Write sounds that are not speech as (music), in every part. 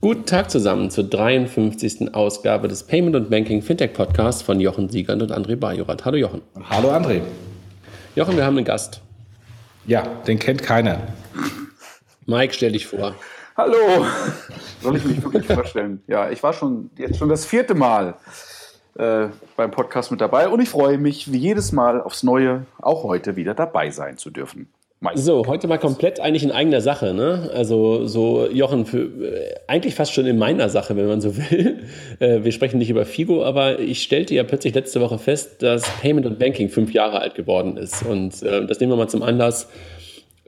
Guten Tag zusammen zur 53. Ausgabe des Payment und Banking Fintech Podcasts von Jochen Siegand und André Bajorat. Hallo Jochen. Hallo André. Jochen, wir haben einen Gast. Ja, den kennt keiner. Mike, stell dich vor. Hallo. Soll ich mich wirklich vorstellen? Ja, ich war schon jetzt schon das vierte Mal äh, beim Podcast mit dabei und ich freue mich wie jedes Mal aufs Neue, auch heute wieder dabei sein zu dürfen. Meist. So, heute mal komplett eigentlich in eigener Sache, ne? Also so, Jochen, für, äh, eigentlich fast schon in meiner Sache, wenn man so (laughs) will. Äh, wir sprechen nicht über Figo, aber ich stellte ja plötzlich letzte Woche fest, dass Payment und Banking fünf Jahre alt geworden ist. Und äh, das nehmen wir mal zum Anlass,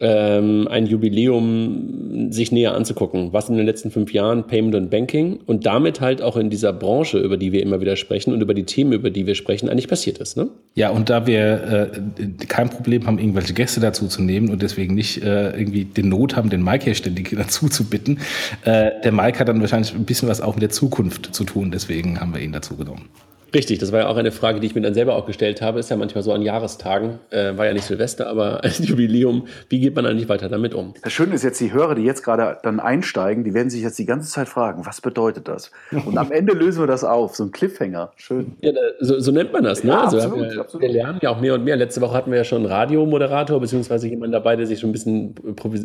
ähm, ein Jubiläum sich näher anzugucken, was in den letzten fünf Jahren Payment und Banking und damit halt auch in dieser Branche, über die wir immer wieder sprechen und über die Themen, über die wir sprechen, eigentlich passiert ist. Ne? Ja, und da wir äh, kein Problem haben, irgendwelche Gäste dazu zu nehmen und deswegen nicht äh, irgendwie den Not haben, den Mike hier ständig (laughs) dazu zu bitten, äh, der Mike hat dann wahrscheinlich ein bisschen was auch mit der Zukunft zu tun, deswegen haben wir ihn dazu genommen. Richtig, das war ja auch eine Frage, die ich mir dann selber auch gestellt habe. Ist ja manchmal so an Jahrestagen, äh, war ja nicht Silvester, aber (laughs) ein Jubiläum. Wie geht man eigentlich weiter damit um? Das Schöne ist jetzt, die Hörer, die jetzt gerade dann einsteigen, die werden sich jetzt die ganze Zeit fragen, was bedeutet das? Und am Ende lösen wir das auf, so ein Cliffhanger. Schön. Ja, so, so nennt man das, ne? Ja, also absolut, wir, absolut. wir lernen ja auch mehr und mehr. Letzte Woche hatten wir ja schon einen Radiomoderator, beziehungsweise jemanden dabei, der sich schon ein bisschen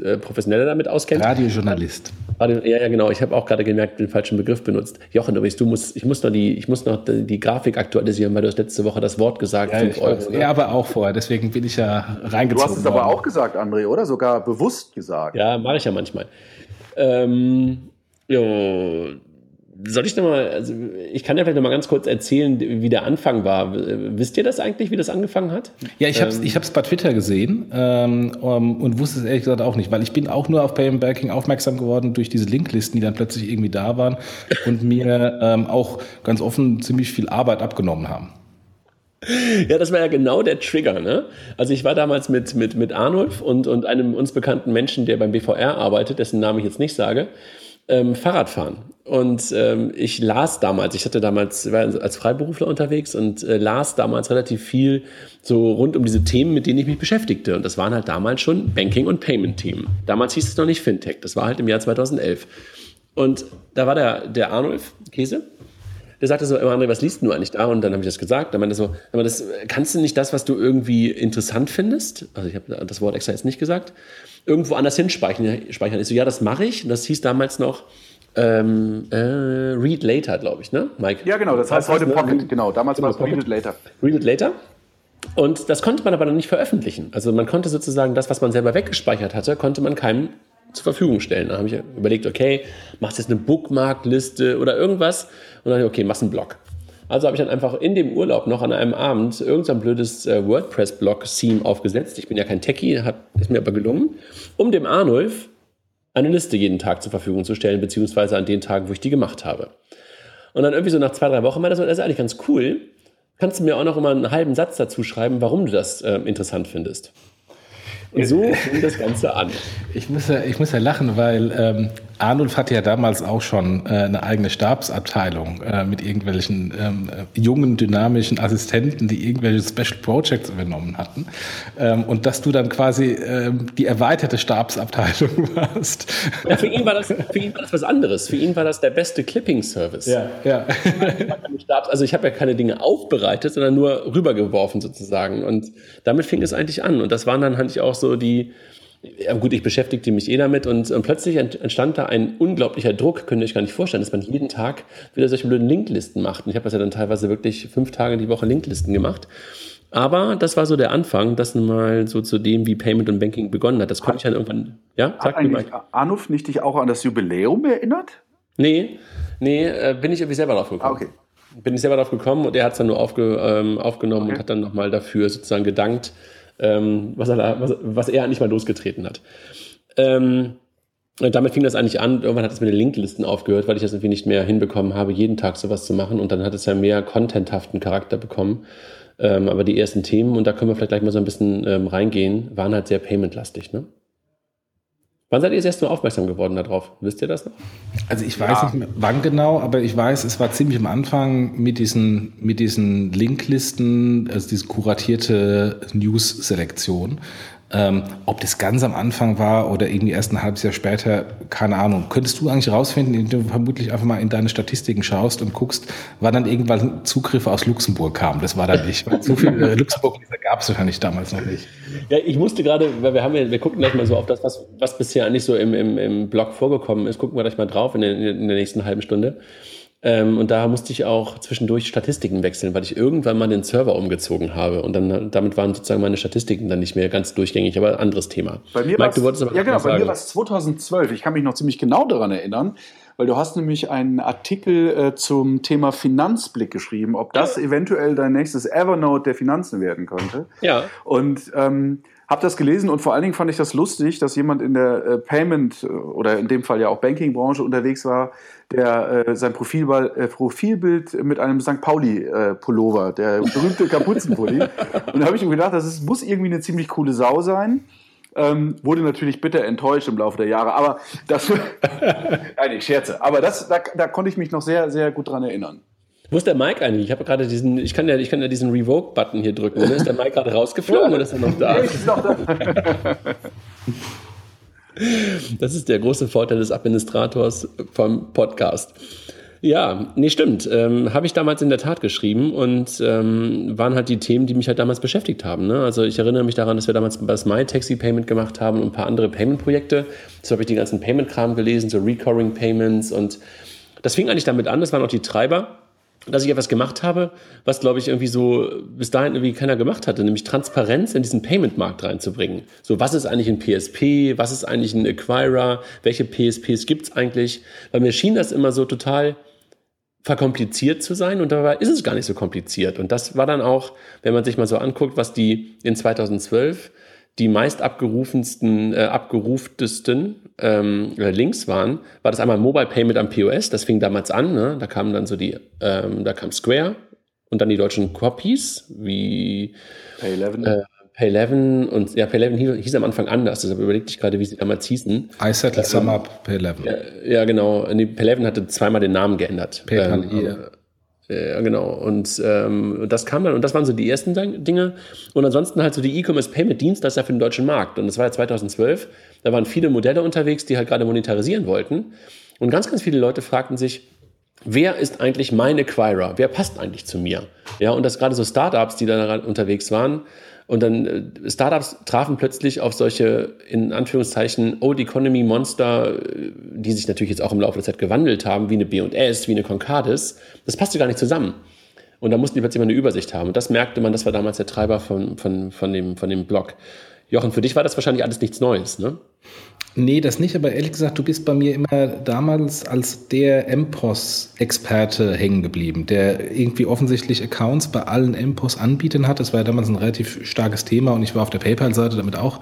äh, professioneller damit auskennt. Radiojournalist. Radio, ja, ja, genau. Ich habe auch gerade gemerkt, den falschen Begriff benutzt. Jochen, übrigens, du musst, ich muss noch die, ich muss noch die, die Grafik aktualisieren, weil du hast letzte Woche das Wort gesagt, ja, 5 Euro. Ja, aber auch vorher, deswegen bin ich ja reingezogen. Du hast es aber auch gesagt, André, oder? Sogar bewusst gesagt. Ja, mache ich ja manchmal. Ähm, jo, soll ich nochmal, also ich kann ja vielleicht nochmal ganz kurz erzählen, wie der Anfang war. Wisst ihr das eigentlich, wie das angefangen hat? Ja, ich habe es ähm, ich bei Twitter gesehen ähm, und wusste es ehrlich gesagt auch nicht, weil ich bin auch nur auf Payment Banking aufmerksam geworden durch diese Linklisten, die dann plötzlich irgendwie da waren und mir ähm, auch ganz offen ziemlich viel Arbeit abgenommen haben. Ja, das war ja genau der Trigger. Ne? Also ich war damals mit, mit, mit Arnulf und, und einem uns bekannten Menschen, der beim BVR arbeitet, dessen Namen ich jetzt nicht sage ähm, Fahrradfahren. Und ähm, ich las damals, ich hatte damals, war als Freiberufler unterwegs und äh, las damals relativ viel so rund um diese Themen, mit denen ich mich beschäftigte. Und das waren halt damals schon Banking- und Payment-Themen. Damals hieß es noch nicht Fintech, das war halt im Jahr 2011. Und da war der, der Arnulf Käse, der sagte so, André, was liest du eigentlich da? Und dann habe ich das gesagt. Dann meinte er so, aber das, kannst du nicht das, was du irgendwie interessant findest? Also ich habe das Wort extra jetzt nicht gesagt irgendwo anders hinspeichern. Speichern. Ich so, ja, das mache ich. Und das hieß damals noch ähm, äh, Read Later, glaube ich, ne, Mike? Ja, genau, das heißt heute Pocket, ne? genau. Damals war es Read It Later. Read It Later. Und das konnte man aber dann nicht veröffentlichen. Also man konnte sozusagen das, was man selber weggespeichert hatte, konnte man keinem zur Verfügung stellen. Da habe ich überlegt, okay, machst du jetzt eine Bookmark-Liste oder irgendwas? Und dann, okay, machst einen Blog. Also habe ich dann einfach in dem Urlaub noch an einem Abend irgendein blödes äh, WordPress-Blog-Theme aufgesetzt. Ich bin ja kein Techie, hat, ist mir aber gelungen, um dem Arnulf eine Liste jeden Tag zur Verfügung zu stellen, beziehungsweise an den Tagen, wo ich die gemacht habe. Und dann irgendwie so nach zwei, drei Wochen meinte das ist eigentlich ganz cool. Kannst du mir auch noch immer einen halben Satz dazu schreiben, warum du das äh, interessant findest? Und so fing das Ganze an. Ich muss ja, ich muss ja lachen, weil ähm, Arnulf hatte ja damals auch schon äh, eine eigene Stabsabteilung äh, mit irgendwelchen ähm, äh, jungen, dynamischen Assistenten, die irgendwelche Special Projects übernommen hatten. Ähm, und dass du dann quasi ähm, die erweiterte Stabsabteilung (laughs) warst. Ja, für ihn, war das, für ihn war das was anderes. Für ihn war das der beste Clipping-Service. Ja, ja. (laughs) Also ich habe ja keine Dinge aufbereitet, sondern nur rübergeworfen sozusagen. Und damit fing es eigentlich an. Und das waren dann halt auch so die ja gut, ich beschäftigte mich eh damit und, und, plötzlich entstand da ein unglaublicher Druck, könnt ihr euch gar nicht vorstellen, dass man jeden Tag wieder solche blöden Linklisten macht. Und ich habe das ja dann teilweise wirklich fünf Tage die Woche Linklisten gemacht. Aber das war so der Anfang, das mal so zu dem, wie Payment und Banking begonnen hat. Das konnte ich dann irgendwann, ja, sag mir mal. Anuf nicht dich auch an das Jubiläum erinnert? Nee, nee, äh, bin ich irgendwie selber drauf gekommen. Ah, okay. Bin ich selber drauf gekommen und er hat es dann nur aufge, ähm, aufgenommen okay. und hat dann nochmal dafür sozusagen gedankt, ähm, was, er was, was, er eigentlich mal losgetreten hat. Ähm, damit fing das eigentlich an. Irgendwann hat es mit den Linklisten aufgehört, weil ich das irgendwie nicht mehr hinbekommen habe, jeden Tag sowas zu machen. Und dann hat es ja mehr contenthaften Charakter bekommen. Ähm, aber die ersten Themen, und da können wir vielleicht gleich mal so ein bisschen ähm, reingehen, waren halt sehr paymentlastig. Ne? Wann seid ihr das erste Mal aufmerksam geworden darauf? Wisst ihr das noch? Also ich weiß ja. nicht mehr, wann genau, aber ich weiß, es war ziemlich am Anfang mit diesen, mit diesen Linklisten, also diese kuratierte News-Selektion. Ähm, ob das ganz am Anfang war oder irgendwie erst ein halbes Jahr später, keine Ahnung. Könntest du eigentlich rausfinden, indem du vermutlich einfach mal in deine Statistiken schaust und guckst, wann dann irgendwann Zugriffe aus Luxemburg kamen? Das war dann nicht. Weil so viel äh, luxemburg gab es wahrscheinlich damals noch nicht. Ja, ich musste gerade, weil wir haben ja, wir gucken gleich mal so auf das, was, was bisher eigentlich so im, im, im Blog vorgekommen ist, gucken wir gleich mal drauf in der, in der nächsten halben Stunde. Ähm, und da musste ich auch zwischendurch Statistiken wechseln, weil ich irgendwann mal den Server umgezogen habe. Und dann damit waren sozusagen meine Statistiken dann nicht mehr ganz durchgängig, aber anderes Thema. Bei mir Mike, du wolltest aber Ja, genau, bei mir war es 2012. Ich kann mich noch ziemlich genau daran erinnern, weil du hast nämlich einen Artikel äh, zum Thema Finanzblick geschrieben, ob das eventuell dein nächstes Evernote der Finanzen werden könnte. Ja. Und ähm, habe das gelesen und vor allen Dingen fand ich das lustig, dass jemand in der äh, Payment äh, oder in dem Fall ja auch Banking-Branche unterwegs war, der äh, sein Profilball, äh, Profilbild mit einem St. Pauli-Pullover, äh, der (laughs) berühmte Kapuzenpulli. und da habe ich mir gedacht, das ist, muss irgendwie eine ziemlich coole Sau sein. Ähm, wurde natürlich bitter enttäuscht im Laufe der Jahre, aber das, (laughs) nein, ich scherze, aber das, da, da konnte ich mich noch sehr, sehr gut dran erinnern. Wo ist der Mike eigentlich? Ich habe gerade diesen, ich kann ja, ich kann ja diesen Revoke-Button hier drücken. Oder? Ist der Mike gerade rausgeflogen oder ist er noch da? Nee, ist noch da. (laughs) Das ist der große Vorteil des Administrators vom Podcast. Ja, nee, stimmt. Ähm, habe ich damals in der Tat geschrieben und ähm, waren halt die Themen, die mich halt damals beschäftigt haben. Ne? Also ich erinnere mich daran, dass wir damals das MyTaxi-Payment gemacht haben und ein paar andere Payment-Projekte. So habe ich die ganzen Payment-Kram gelesen, so Recurring Payments und das fing eigentlich damit an, das waren auch die Treiber dass ich etwas gemacht habe, was, glaube ich, irgendwie so bis dahin irgendwie keiner gemacht hatte, nämlich Transparenz in diesen Payment-Markt reinzubringen. So, was ist eigentlich ein PSP? Was ist eigentlich ein Acquirer? Welche PSPs gibt's eigentlich? Weil mir schien das immer so total verkompliziert zu sein und dabei ist es gar nicht so kompliziert. Und das war dann auch, wenn man sich mal so anguckt, was die in 2012 die meist abgerufensten, äh, abgeruftesten ähm, Links waren, war das einmal Mobile Payment am POS, das fing damals an, ne? da kamen dann so die, ähm, da kam Square und dann die deutschen Copies, wie Pay11. Äh, Pay11 und ja, Pay11 hieß, hieß, am Anfang anders, deshalb überlegte ich gerade, wie sie damals hießen. iSettle ähm, Sum Up Pay11. Ja, ja, genau. Nee, Pay11 hatte zweimal den Namen geändert. PayPal ähm, ja, genau. Und ähm, das kam dann, und das waren so die ersten Dinge. Und ansonsten halt so die E-Commerce Payment Dienstleister für den deutschen Markt. Und das war ja 2012. Da waren viele Modelle unterwegs, die halt gerade monetarisieren wollten. Und ganz, ganz viele Leute fragten sich, wer ist eigentlich mein Acquirer? Wer passt eigentlich zu mir? Ja, und das gerade so Startups, die da unterwegs waren, und dann äh, Startups trafen plötzlich auf solche, in Anführungszeichen, Old Economy Monster, äh, die sich natürlich jetzt auch im Laufe der Zeit gewandelt haben, wie eine B&S, wie eine Concardis. Das passte gar nicht zusammen. Und da mussten die plötzlich mal eine Übersicht haben. Und das merkte man, das war damals der Treiber von, von, von, dem, von dem Blog. Jochen, für dich war das wahrscheinlich alles nichts Neues, ne? Nee, das nicht, aber ehrlich gesagt, du bist bei mir immer damals als der MPOS-Experte hängen geblieben, der irgendwie offensichtlich Accounts bei allen MPOS-Anbietern hat. Das war ja damals ein relativ starkes Thema und ich war auf der PayPal-Seite damit auch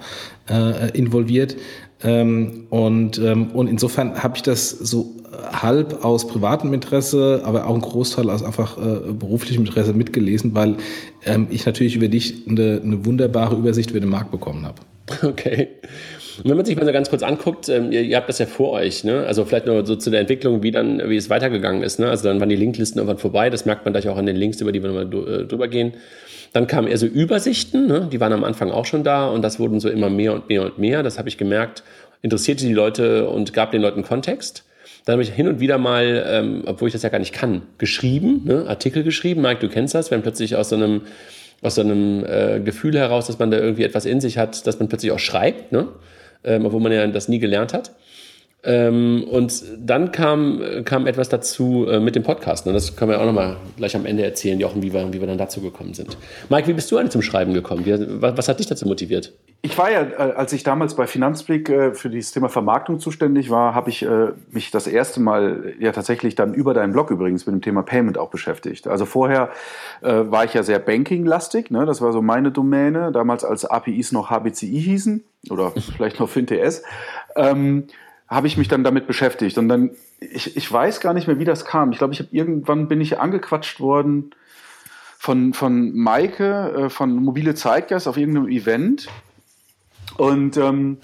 äh, involviert. Ähm, und, ähm, und insofern habe ich das so halb aus privatem Interesse, aber auch ein Großteil aus einfach äh, beruflichem Interesse mitgelesen, weil ähm, ich natürlich über dich eine, eine wunderbare Übersicht über den Markt bekommen habe. (laughs) Okay. Und wenn man sich mal so ganz kurz anguckt, ähm, ihr, ihr, habt das ja vor euch, ne? Also vielleicht nur so zu der Entwicklung, wie dann, wie es weitergegangen ist, ne? Also dann waren die Linklisten irgendwann vorbei, das merkt man gleich auch an den Links, über die wir nochmal äh, drüber gehen. Dann kamen eher so Übersichten, ne? die waren am Anfang auch schon da und das wurden so immer mehr und mehr und mehr. Das habe ich gemerkt, interessierte die Leute und gab den Leuten Kontext. Dann habe ich hin und wieder mal, ähm, obwohl ich das ja gar nicht kann, geschrieben, ne? Artikel geschrieben. Mike, du kennst das, wenn plötzlich aus so einem aus so einem äh, Gefühl heraus, dass man da irgendwie etwas in sich hat, dass man plötzlich auch schreibt, ne? Ähm, obwohl man ja das nie gelernt hat. Ähm, und dann kam, kam etwas dazu äh, mit dem Podcast. Ne? Das können wir auch nochmal gleich am Ende erzählen, Jochen, wie wir, wie wir dann dazu gekommen sind. Mike, wie bist du eigentlich zum Schreiben gekommen? Wie, was, was, hat dich dazu motiviert? Ich war ja, äh, als ich damals bei Finanzblick äh, für dieses Thema Vermarktung zuständig war, habe ich äh, mich das erste Mal ja tatsächlich dann über deinen Blog übrigens mit dem Thema Payment auch beschäftigt. Also vorher äh, war ich ja sehr Banking-lastig. Ne? Das war so meine Domäne, damals als APIs noch HBCI hießen oder (laughs) vielleicht noch FinTS. Ähm, habe ich mich dann damit beschäftigt. Und dann, ich, ich weiß gar nicht mehr, wie das kam. Ich glaube, ich habe irgendwann bin ich angequatscht worden von, von Maike, äh, von Mobile Zeitgeist auf irgendeinem Event. Und ähm,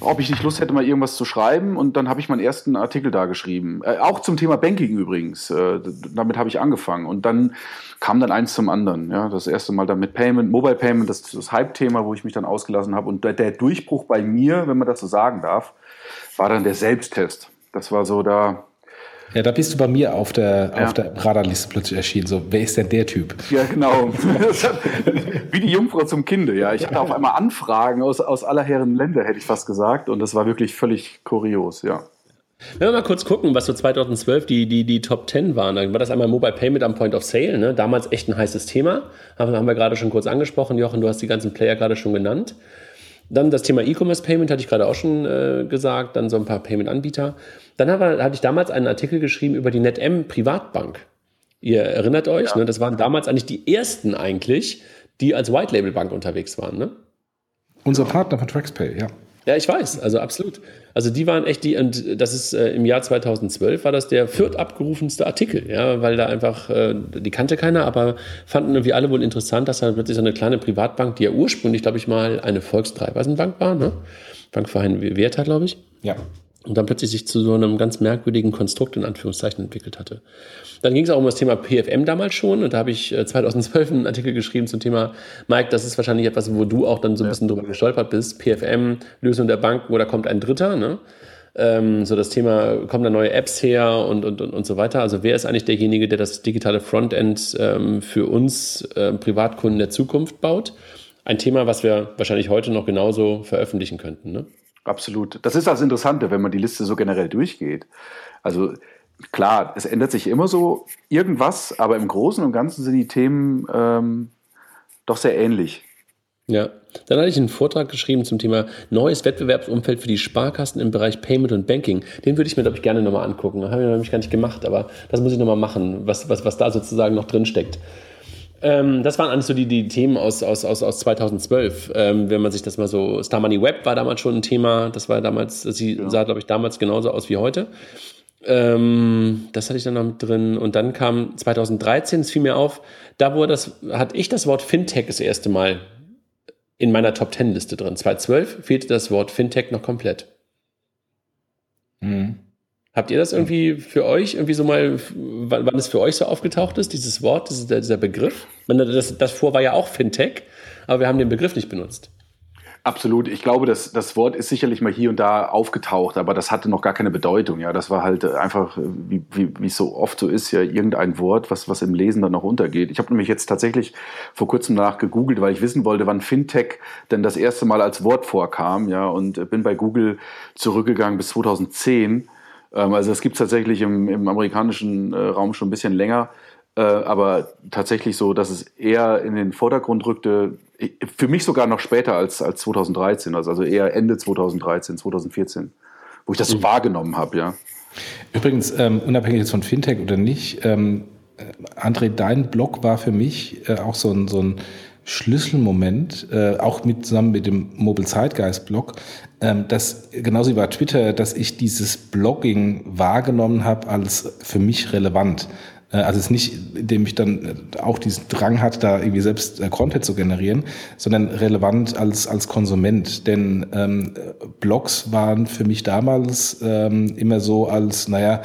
ob ich nicht Lust hätte, mal irgendwas zu schreiben. Und dann habe ich meinen ersten Artikel da geschrieben. Äh, auch zum Thema Banking übrigens. Äh, damit habe ich angefangen. Und dann kam dann eins zum anderen. Ja, das erste Mal dann mit Payment, Mobile Payment, das, das Hype-Thema, wo ich mich dann ausgelassen habe. Und der, der Durchbruch bei mir, wenn man das so sagen darf, war dann der Selbsttest. Das war so da, ja, da bist du bei mir auf der, ja. auf der Radarliste plötzlich erschienen. So, wer ist denn der Typ? Ja, genau. (laughs) Wie die Jungfrau zum Kinde, ja. Ich hatte auf einmal Anfragen aus, aus aller Herren Länder, hätte ich fast gesagt. Und das war wirklich völlig kurios, ja. Wenn wir mal kurz gucken, was so 2012 die, die, die Top 10 waren, dann war das einmal Mobile Payment am Point of Sale, ne? damals echt ein heißes Thema. Haben, haben wir gerade schon kurz angesprochen. Jochen, du hast die ganzen Player gerade schon genannt. Dann das Thema E-Commerce Payment hatte ich gerade auch schon äh, gesagt, dann so ein paar Payment-Anbieter. Dann habe, hatte ich damals einen Artikel geschrieben über die NetM Privatbank. Ihr erinnert euch, ja. ne? das waren damals eigentlich die ersten eigentlich, die als White Label Bank unterwegs waren. Ne? Unser Partner von TraxPay, ja. Ja, ich weiß, also absolut. Also die waren echt die, und das ist äh, im Jahr 2012 war das der viert abgerufenste Artikel, ja, weil da einfach, äh, die kannte keiner, aber fanden irgendwie alle wohl interessant, dass da plötzlich so eine kleine Privatbank, die ja ursprünglich, glaube ich, mal eine Volksdreibeisenbank war, ne? Bankverein Werther, glaube ich. Ja und dann plötzlich sich zu so einem ganz merkwürdigen Konstrukt in Anführungszeichen entwickelt hatte. Dann ging es auch um das Thema PFM damals schon und da habe ich 2012 äh, einen Artikel geschrieben zum Thema, Mike, das ist wahrscheinlich etwas, wo du auch dann so ein bisschen drüber gestolpert bist. PFM, Lösung der Bank, wo da kommt ein Dritter, ne? Ähm, so das Thema, kommen da neue Apps her und, und, und, und so weiter. Also wer ist eigentlich derjenige, der das digitale Frontend ähm, für uns äh, Privatkunden der Zukunft baut? Ein Thema, was wir wahrscheinlich heute noch genauso veröffentlichen könnten, ne? Absolut. Das ist das Interessante, wenn man die Liste so generell durchgeht. Also klar, es ändert sich immer so irgendwas, aber im Großen und Ganzen sind die Themen ähm, doch sehr ähnlich. Ja, dann hatte ich einen Vortrag geschrieben zum Thema neues Wettbewerbsumfeld für die Sparkassen im Bereich Payment und Banking. Den würde ich mir, glaube ich, gerne nochmal angucken. Das habe ich nämlich gar nicht gemacht, aber das muss ich nochmal machen, was, was, was da sozusagen noch drin steckt. Ähm, das waren eigentlich so die, die Themen aus, aus, aus, aus 2012. Ähm, wenn man sich das mal so, Star Money Web war damals schon ein Thema. Das war damals, sie ja. sah, glaube ich, damals genauso aus wie heute. Ähm, das hatte ich dann noch mit drin. Und dann kam 2013, es fiel mir auf, da wurde das, hatte ich das Wort Fintech das erste Mal in meiner Top Ten Liste drin. 2012 fehlte das Wort Fintech noch komplett. Mhm. Habt ihr das irgendwie für euch, irgendwie so mal, wann, es für euch so aufgetaucht ist, dieses Wort, dieser, dieser Begriff? Das, das vor war ja auch Fintech, aber wir haben den Begriff nicht benutzt. Absolut. Ich glaube, das, das Wort ist sicherlich mal hier und da aufgetaucht, aber das hatte noch gar keine Bedeutung. Ja, das war halt einfach, wie, wie, wie es so oft so ist, ja irgendein Wort, was, was im Lesen dann noch untergeht. Ich habe nämlich jetzt tatsächlich vor kurzem danach gegoogelt, weil ich wissen wollte, wann Fintech denn das erste Mal als Wort vorkam. Ja, und bin bei Google zurückgegangen bis 2010 ähm, also es gibt tatsächlich im, im amerikanischen äh, Raum schon ein bisschen länger, äh, aber tatsächlich so, dass es eher in den Vordergrund rückte, für mich sogar noch später als, als 2013, also, also eher Ende 2013, 2014, wo ich das so mhm. wahrgenommen habe, ja. Übrigens, ähm, unabhängig jetzt von Fintech oder nicht, ähm, André, dein Blog war für mich äh, auch so ein, so ein Schlüsselmoment, äh, auch mit, zusammen mit dem Mobile Zeitgeist Blog, ähm, dass genauso wie bei Twitter, dass ich dieses Blogging wahrgenommen habe als für mich relevant. Äh, also es nicht, indem ich dann auch diesen Drang hatte, da irgendwie selbst äh, Content zu generieren, sondern relevant als, als Konsument. Denn ähm, Blogs waren für mich damals ähm, immer so als, naja,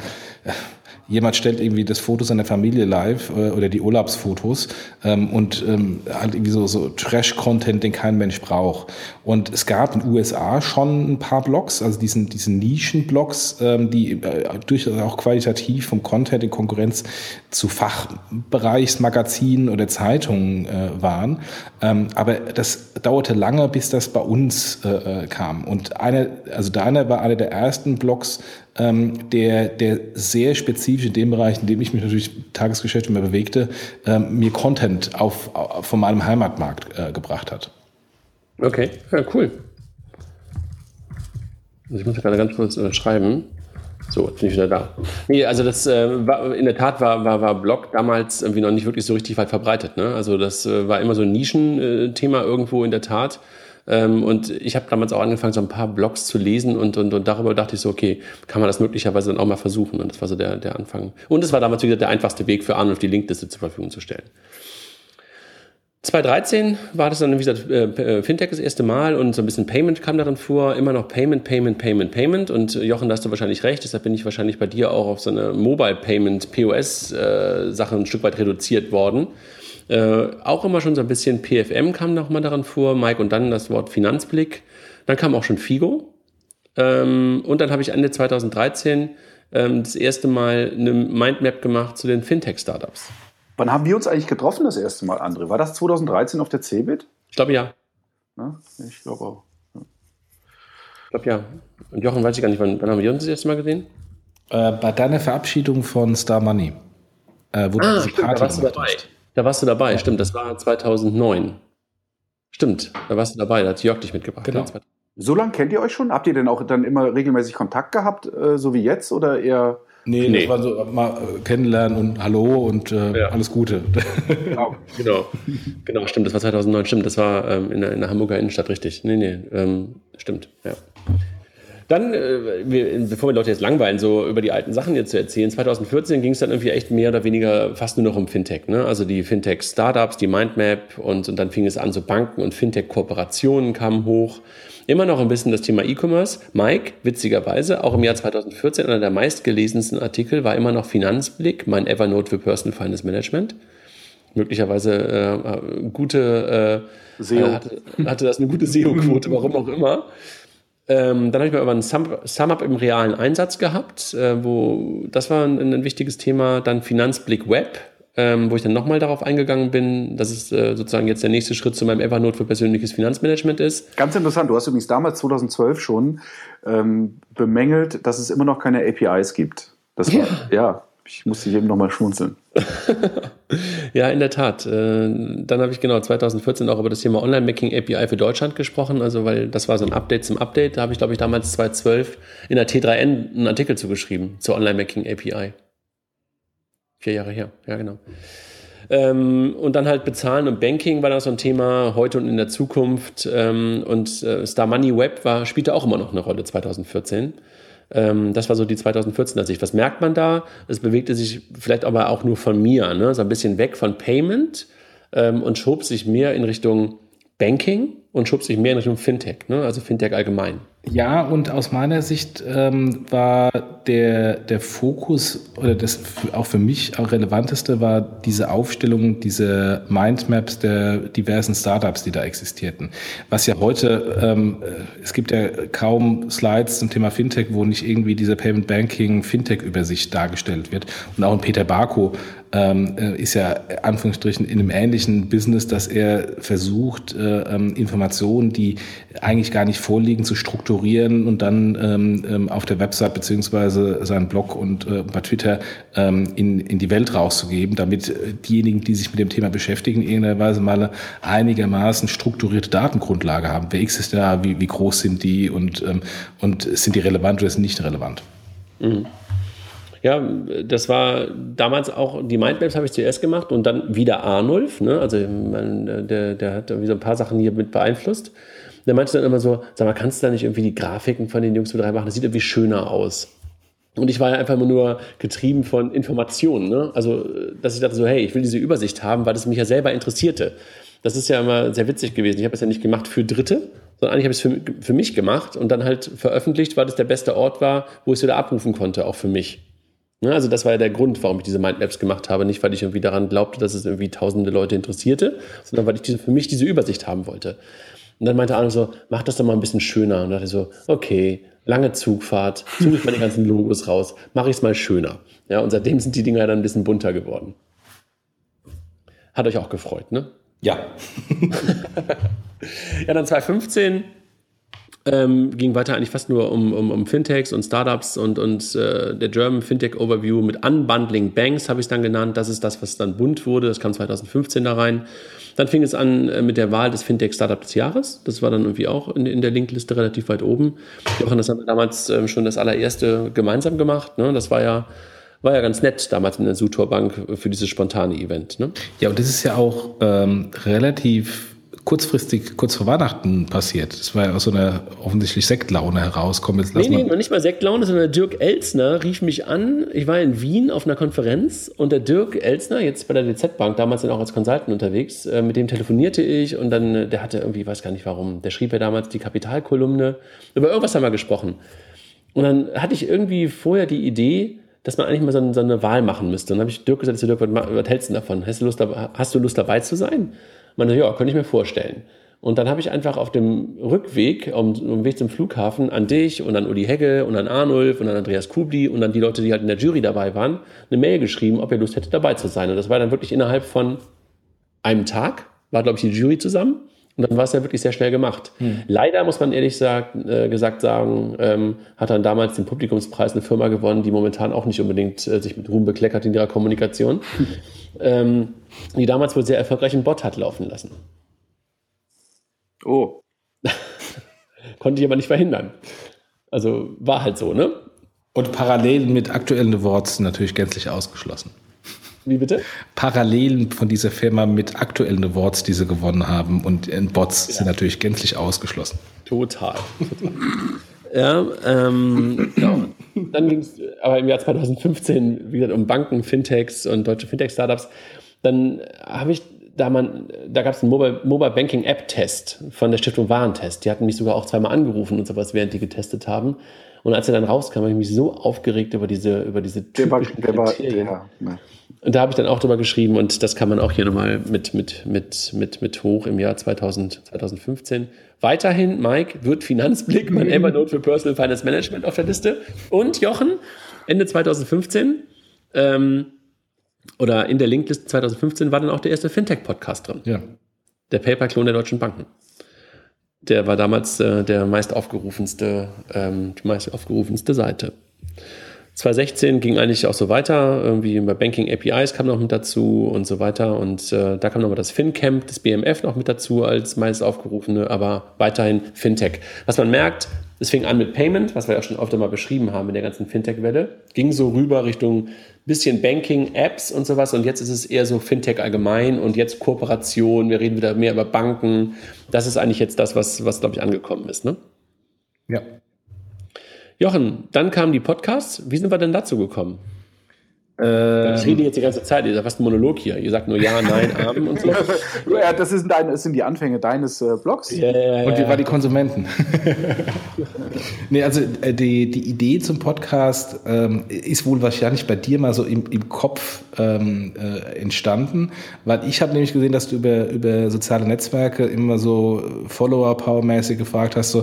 jemand stellt irgendwie das Foto seiner Familie live äh, oder die Urlaubsfotos ähm, und ähm, halt irgendwie so, so Trash-Content, den kein Mensch braucht. Und es gab in den USA schon ein paar Blogs, also diesen, diesen Nischen-Blogs, ähm, die äh, durchaus auch qualitativ vom Content in Konkurrenz zu Fachbereichsmagazinen oder Zeitungen äh, waren. Ähm, aber das dauerte lange, bis das bei uns äh, äh kam. Und einer, also deiner war einer der ersten Blogs, ähm, der, der sehr spezifisch in dem Bereich, in dem ich mich natürlich Tagesgeschäft immer bewegte, ähm, mir Content auf, auf, von meinem Heimatmarkt äh, gebracht hat. Okay, ja, cool. Also ich muss gerade ganz kurz äh, schreiben. So, jetzt bin ich wieder da. Nee, also das äh, war, in der Tat war, war, war Blog damals irgendwie noch nicht wirklich so richtig weit verbreitet. Ne? Also das äh, war immer so ein Nischenthema irgendwo in der Tat. Ähm, und ich habe damals auch angefangen, so ein paar Blogs zu lesen und, und, und darüber dachte ich so, okay, kann man das möglicherweise dann auch mal versuchen? Und das war so der, der Anfang. Und es war damals wieder der einfachste Weg für Arnulf, die Linkliste zur Verfügung zu stellen. 2013 war das dann, wie gesagt, äh, äh, Fintech das erste Mal und so ein bisschen Payment kam darin vor. Immer noch Payment, Payment, Payment, Payment. Und Jochen, da hast du wahrscheinlich recht. Deshalb bin ich wahrscheinlich bei dir auch auf so eine Mobile Payment, POS-Sache ein Stück weit reduziert worden. Äh, auch immer schon so ein bisschen PFM kam nochmal daran vor, Mike, und dann das Wort Finanzblick. Dann kam auch schon Figo. Ähm, und dann habe ich Ende 2013 ähm, das erste Mal eine Mindmap gemacht zu den Fintech-Startups. Wann haben wir uns eigentlich getroffen das erste Mal, André? War das 2013 auf der CeBIT? Ich glaube ja. ja. Ich glaube auch. Ja. Ich glaube ja. Und Jochen, weiß ich gar nicht, wann, wann haben wir uns das erste Mal gesehen? Äh, bei deiner Verabschiedung von Star Money. Äh, wo ah, stimmt, da warst du dabei. Hast. Da warst du dabei, ja. stimmt, das war 2009. Stimmt, da warst du dabei, da hat Jörg dich mitgebracht. Genau. So lange kennt ihr euch schon? Habt ihr denn auch dann immer regelmäßig Kontakt gehabt, äh, so wie jetzt, oder eher Nee, nee, das war so mal äh, kennenlernen und Hallo und äh, ja. alles Gute. Genau. (laughs) genau. genau, stimmt, das war 2009, stimmt, das war ähm, in, der, in, der, Hamburger Innenstadt, richtig. Nee, nee, ähm, stimmt, ja. Dann, äh, wir, bevor wir Leute jetzt langweilen, so über die alten Sachen jetzt zu erzählen, 2014 ging es dann irgendwie echt mehr oder weniger fast nur noch um Fintech. Ne? Also die Fintech-Startups, die Mindmap und, und dann fing es an, so Banken und Fintech-Kooperationen kamen hoch. Immer noch ein bisschen das Thema E-Commerce. Mike, witzigerweise, auch im Jahr 2014 einer der meistgelesensten Artikel war immer noch Finanzblick, mein Evernote für Personal Finance Management. Möglicherweise äh, gute äh, SEO. Äh, hatte, hatte das eine gute SEO-Quote, warum auch immer. Ähm, dann habe ich mal über einen Sum-Up im realen Einsatz gehabt, äh, wo das war ein, ein, wichtiges Thema. Dann Finanzblick Web, ähm, wo ich dann nochmal darauf eingegangen bin, dass es äh, sozusagen jetzt der nächste Schritt zu meinem Evernote für persönliches Finanzmanagement ist. Ganz interessant, du hast übrigens damals 2012 schon ähm, bemängelt, dass es immer noch keine APIs gibt. Das war, ja. ja, ich musste eben nochmal schmunzeln. (laughs) ja, in der Tat. Äh, dann habe ich genau 2014 auch über das Thema Online-Making API für Deutschland gesprochen, also weil das war so ein Update zum Update. Da habe ich, glaube ich, damals 2012 in der T3N einen Artikel zugeschrieben zur Online-Making API. Vier Jahre her, ja genau. Ähm, und dann halt Bezahlen und Banking war da so ein Thema heute und in der Zukunft. Ähm, und äh, Star Money Web war, spielte auch immer noch eine Rolle 2014. Ähm, das war so die 2014er Sicht. Was merkt man da? Es bewegte sich vielleicht aber auch nur von mir, ne? so ein bisschen weg von Payment ähm, und schob sich mehr in Richtung Banking und schob sich mehr in Richtung Fintech, ne? also Fintech allgemein. Ja, und aus meiner Sicht ähm, war der, der Fokus oder das auch für mich auch relevanteste war diese Aufstellung, diese Mindmaps der diversen Startups, die da existierten. Was ja heute, ähm, es gibt ja kaum Slides zum Thema Fintech, wo nicht irgendwie diese Payment Banking Fintech-Übersicht dargestellt wird. Und auch in Peter Barco ähm, äh, ist ja Anführungsstrichen in einem ähnlichen Business, dass er versucht, äh, ähm, Informationen, die eigentlich gar nicht vorliegen, zu strukturieren und dann ähm, ähm auf der Website beziehungsweise seinen Blog und äh, bei Twitter ähm, in, in die Welt rauszugeben, damit äh, diejenigen, die sich mit dem Thema beschäftigen, in irgendeiner Weise mal eine einigermaßen strukturierte Datengrundlage haben. Wer ist da, wie, wie groß sind die und, ähm, und sind die relevant oder sind nicht relevant? Mhm. Ja, das war damals auch, die Mindmaps habe ich zuerst gemacht und dann wieder Arnulf, ne? also man, der, der hat irgendwie so ein paar Sachen hier mit beeinflusst. Der meinte dann immer so, sag mal, kannst du da nicht irgendwie die Grafiken von den Jungs mit reinmachen? Das sieht irgendwie schöner aus. Und ich war ja einfach immer nur getrieben von Informationen. Ne? Also, dass ich dachte so, hey, ich will diese Übersicht haben, weil das mich ja selber interessierte. Das ist ja immer sehr witzig gewesen. Ich habe es ja nicht gemacht für Dritte, sondern eigentlich habe ich es für, für mich gemacht und dann halt veröffentlicht, weil das der beste Ort war, wo ich es wieder abrufen konnte, auch für mich. Ne, also das war ja der Grund, warum ich diese Mindmaps gemacht habe. Nicht, weil ich irgendwie daran glaubte, dass es irgendwie tausende Leute interessierte, sondern weil ich diese, für mich diese Übersicht haben wollte. Und dann meinte Arno so, mach das doch mal ein bisschen schöner. Und dachte ich so, okay, lange Zugfahrt, suche ich meine ganzen Logos raus, mache ich es mal schöner. Ja, und seitdem sind die Dinger dann ein bisschen bunter geworden. Hat euch auch gefreut, ne? Ja. (laughs) ja, dann 2015 ähm, ging weiter eigentlich fast nur um, um, um Fintechs und Startups und, und äh, der German Fintech Overview mit Unbundling Banks habe ich es dann genannt. Das ist das, was dann bunt wurde. Das kam 2015 da rein. Dann fing es an äh, mit der Wahl des Fintech Startup des Jahres. Das war dann irgendwie auch in, in der Linkliste relativ weit oben. Jochen, das haben wir damals ähm, schon das allererste gemeinsam gemacht. Ne? Das war ja war ja ganz nett damals in der Sutor Bank für dieses spontane Event. Ne? Ja, und das ist ja auch ähm, relativ kurzfristig, kurz vor Weihnachten passiert. Das war ja aus so einer offensichtlich Sektlaune heraus. Komm, jetzt lass nee, nee, noch nicht mal Sektlaune, sondern Dirk Elsner rief mich an. Ich war in Wien auf einer Konferenz und der Dirk Elsner, jetzt bei der DZ Bank, damals dann auch als Consultant unterwegs, äh, mit dem telefonierte ich und dann, äh, der hatte irgendwie, weiß gar nicht warum, der schrieb ja damals die Kapitalkolumne. Über irgendwas haben wir gesprochen. Und dann hatte ich irgendwie vorher die Idee, dass man eigentlich mal so eine, so eine Wahl machen müsste. Und dann habe ich Dirk gesagt, Dirk, was, was hältst du davon? Hast du, Lust, hast du Lust dabei zu sein? Man ja, könnte ich mir vorstellen. Und dann habe ich einfach auf dem Rückweg, um, um Weg zum Flughafen, an dich und an Uli Hegge und an Arnulf und an Andreas Kubli und an die Leute, die halt in der Jury dabei waren, eine Mail geschrieben, ob ihr Lust hättet, dabei zu sein. Und das war dann wirklich innerhalb von einem Tag, war, glaube ich, die Jury zusammen. Und dann war es ja wirklich sehr schnell gemacht. Hm. Leider muss man ehrlich sagt, äh, gesagt sagen, ähm, hat dann damals den Publikumspreis eine Firma gewonnen, die momentan auch nicht unbedingt äh, sich mit Ruhm bekleckert in ihrer Kommunikation, hm. (laughs) ähm, die damals wohl sehr erfolgreich einen Bot hat laufen lassen. Oh. (laughs) Konnte ich aber nicht verhindern. Also war halt so, ne? Und parallel mit aktuellen Awards natürlich gänzlich ausgeschlossen. Wie bitte? Parallelen von dieser Firma mit aktuellen Awards, die sie gewonnen haben und in Bots ja. sind natürlich gänzlich ausgeschlossen. Total. (laughs) ja, ähm, ja. Dann ging es aber im Jahr 2015 wieder um Banken, Fintechs und deutsche Fintech-Startups. Dann habe ich da man, da gab es einen Mobile, Mobile Banking App Test von der Stiftung Warentest. Die hatten mich sogar auch zweimal angerufen und sowas, während die getestet haben. Und als er dann rauskam, habe ich mich so aufgeregt über diese, über diese typischen der war, der war, ja. Und da habe ich dann auch drüber geschrieben und das kann man auch hier nochmal mit, mit, mit, mit, mit hoch im Jahr 2000, 2015. Weiterhin, Mike, wird Finanzblick mein Evernote für Personal Finance Management auf der Liste. Und Jochen, Ende 2015, ähm, oder in der Linkliste 2015 war dann auch der erste Fintech-Podcast drin. Ja. Der Paper-Klon der deutschen Banken. Der war damals äh, der meist aufgerufenste, ähm, die meist aufgerufenste Seite. 2016 ging eigentlich auch so weiter, irgendwie bei Banking APIs kam noch mit dazu und so weiter. Und äh, da kam nochmal das FinCamp, das BMF noch mit dazu als meist aufgerufene, aber weiterhin Fintech. Was man merkt, es fing an mit Payment, was wir ja schon öfter mal beschrieben haben in der ganzen Fintech-Welle, ging so rüber Richtung bisschen Banking, Apps und sowas und jetzt ist es eher so Fintech allgemein und jetzt Kooperation, wir reden wieder mehr über Banken. Das ist eigentlich jetzt das, was, was glaube ich, angekommen ist, ne? Ja. Jochen, dann kamen die Podcasts. Wie sind wir denn dazu gekommen? Ähm, ich rede jetzt die ganze Zeit, ihr seid fast ein Monolog hier. Ihr sagt nur Ja, Nein, (laughs) Arm und so. (laughs) ja, das, ist dein, das sind die Anfänge deines äh, Blogs. Ja, ja, ja, und wie war die Konsumenten? (laughs) nee, also äh, die, die Idee zum Podcast ähm, ist wohl wahrscheinlich bei dir mal so im, im Kopf ähm, äh, entstanden, weil ich habe nämlich gesehen, dass du über, über soziale Netzwerke immer so Follower-Power-mäßig gefragt hast, so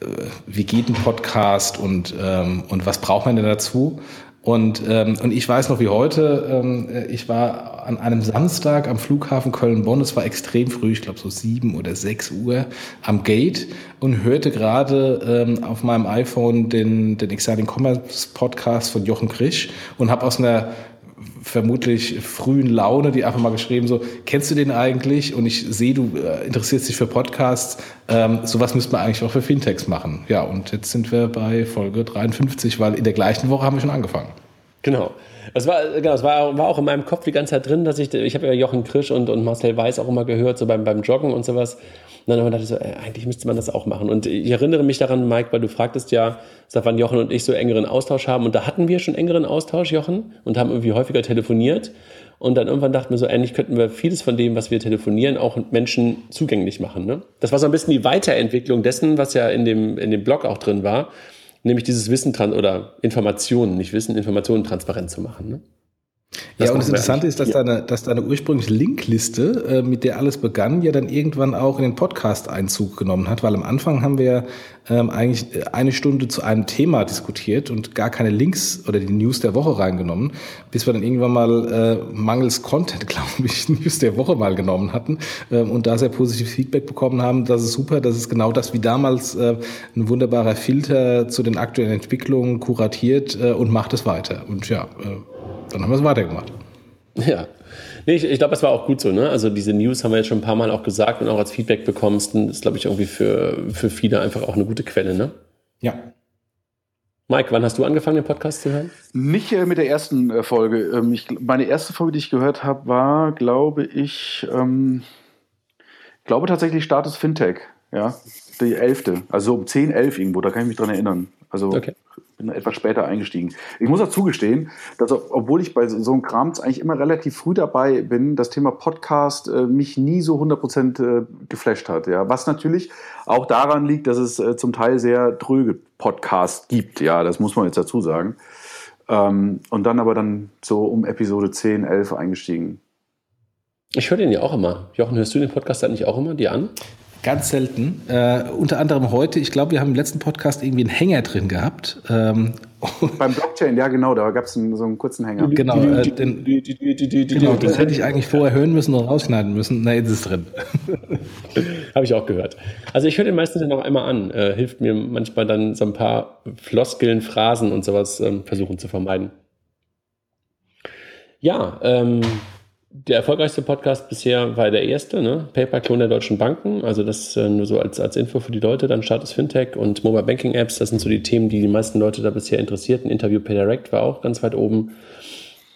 äh, wie geht ein Podcast und, ähm, und was braucht man denn dazu? Und, ähm, und ich weiß noch wie heute, ähm, ich war an einem Samstag am Flughafen Köln-Bonn, es war extrem früh, ich glaube so sieben oder sechs Uhr, am Gate und hörte gerade ähm, auf meinem iPhone den, den Exciting Commerce Podcast von Jochen Krisch und habe aus einer vermutlich frühen Laune, die einfach mal geschrieben so, kennst du den eigentlich? Und ich sehe, du äh, interessierst dich für Podcasts. Ähm, sowas müsste man eigentlich auch für Fintechs machen. Ja, und jetzt sind wir bei Folge 53, weil in der gleichen Woche haben wir schon angefangen. Genau. Es war, genau, es war, war auch in meinem Kopf die ganze Zeit drin, dass ich, ich habe ja Jochen Krisch und, und Marcel Weiß auch immer gehört, so beim, beim Joggen und sowas. Und dann dachte ich so, ey, eigentlich müsste man das auch machen. Und ich erinnere mich daran, Mike, weil du fragtest ja, seit wann Jochen und ich so engeren Austausch haben. Und da hatten wir schon engeren Austausch, Jochen, und haben irgendwie häufiger telefoniert. Und dann irgendwann dachten wir so, eigentlich könnten wir vieles von dem, was wir telefonieren, auch Menschen zugänglich machen. Ne? Das war so ein bisschen die Weiterentwicklung dessen, was ja in dem, in dem Blog auch drin war, nämlich dieses Wissen oder Informationen, nicht Wissen, Informationen transparent zu machen. Ne? Das ja, und das Interessante ist, dass, ja. deine, dass deine ursprüngliche Linkliste, äh, mit der alles begann, ja dann irgendwann auch in den Podcast Einzug genommen hat, weil am Anfang haben wir ähm, eigentlich eine Stunde zu einem Thema diskutiert und gar keine Links oder die News der Woche reingenommen, bis wir dann irgendwann mal äh, mangels Content, (laughs) glaube ich, News der Woche mal genommen hatten ähm, und da sehr positives Feedback bekommen haben. Das ist super, das ist genau das wie damals äh, ein wunderbarer Filter zu den aktuellen Entwicklungen kuratiert äh, und macht es weiter. Und ja, äh, dann haben wir es weitergemacht. Ja. Nee, ich, ich glaube, es war auch gut so. Ne? Also diese News haben wir jetzt schon ein paar Mal auch gesagt und auch als Feedback bekommst. Das ist, glaube ich, irgendwie für, für viele einfach auch eine gute Quelle. Ne? Ja. Mike, wann hast du angefangen, den Podcast zu hören? Nicht äh, mit der ersten äh, Folge. Ähm, ich, meine erste Folge, die ich gehört habe, war, glaube ich, ähm, glaube tatsächlich Status Fintech, ja. Die elfte, also um 10, 11 irgendwo, da kann ich mich dran erinnern. Also okay. bin etwas später eingestiegen. Ich muss auch zugestehen, dass obwohl ich bei so einem Kram eigentlich immer relativ früh dabei bin, das Thema Podcast äh, mich nie so 100% äh, geflasht hat. Ja. Was natürlich auch daran liegt, dass es äh, zum Teil sehr tröge Podcasts gibt. Ja, das muss man jetzt dazu sagen. Ähm, und dann aber dann so um Episode 10, 11 eingestiegen. Ich höre den ja auch immer. Jochen, hörst du den Podcast eigentlich auch immer dir an? Ganz selten. Äh, unter anderem heute, ich glaube, wir haben im letzten Podcast irgendwie einen Hänger drin gehabt. Ähm, (laughs) Beim Blockchain, ja genau, da gab es so einen kurzen Hänger. Genau, äh, den, genau das hätte ich eigentlich vorher hören müssen und rausschneiden müssen. Na, jetzt ist es drin. (laughs) Habe ich auch gehört. Also ich höre den meistens noch einmal an. Äh, hilft mir manchmal dann so ein paar Floskeln, Phrasen und sowas ähm, versuchen zu vermeiden. Ja, ähm, der erfolgreichste Podcast bisher war der erste, ne? Paperclone der deutschen Banken. Also das äh, nur so als, als Info für die Leute. Dann Status Fintech und Mobile Banking Apps. Das sind so die Themen, die die meisten Leute da bisher interessierten. Interview per Direct war auch ganz weit oben.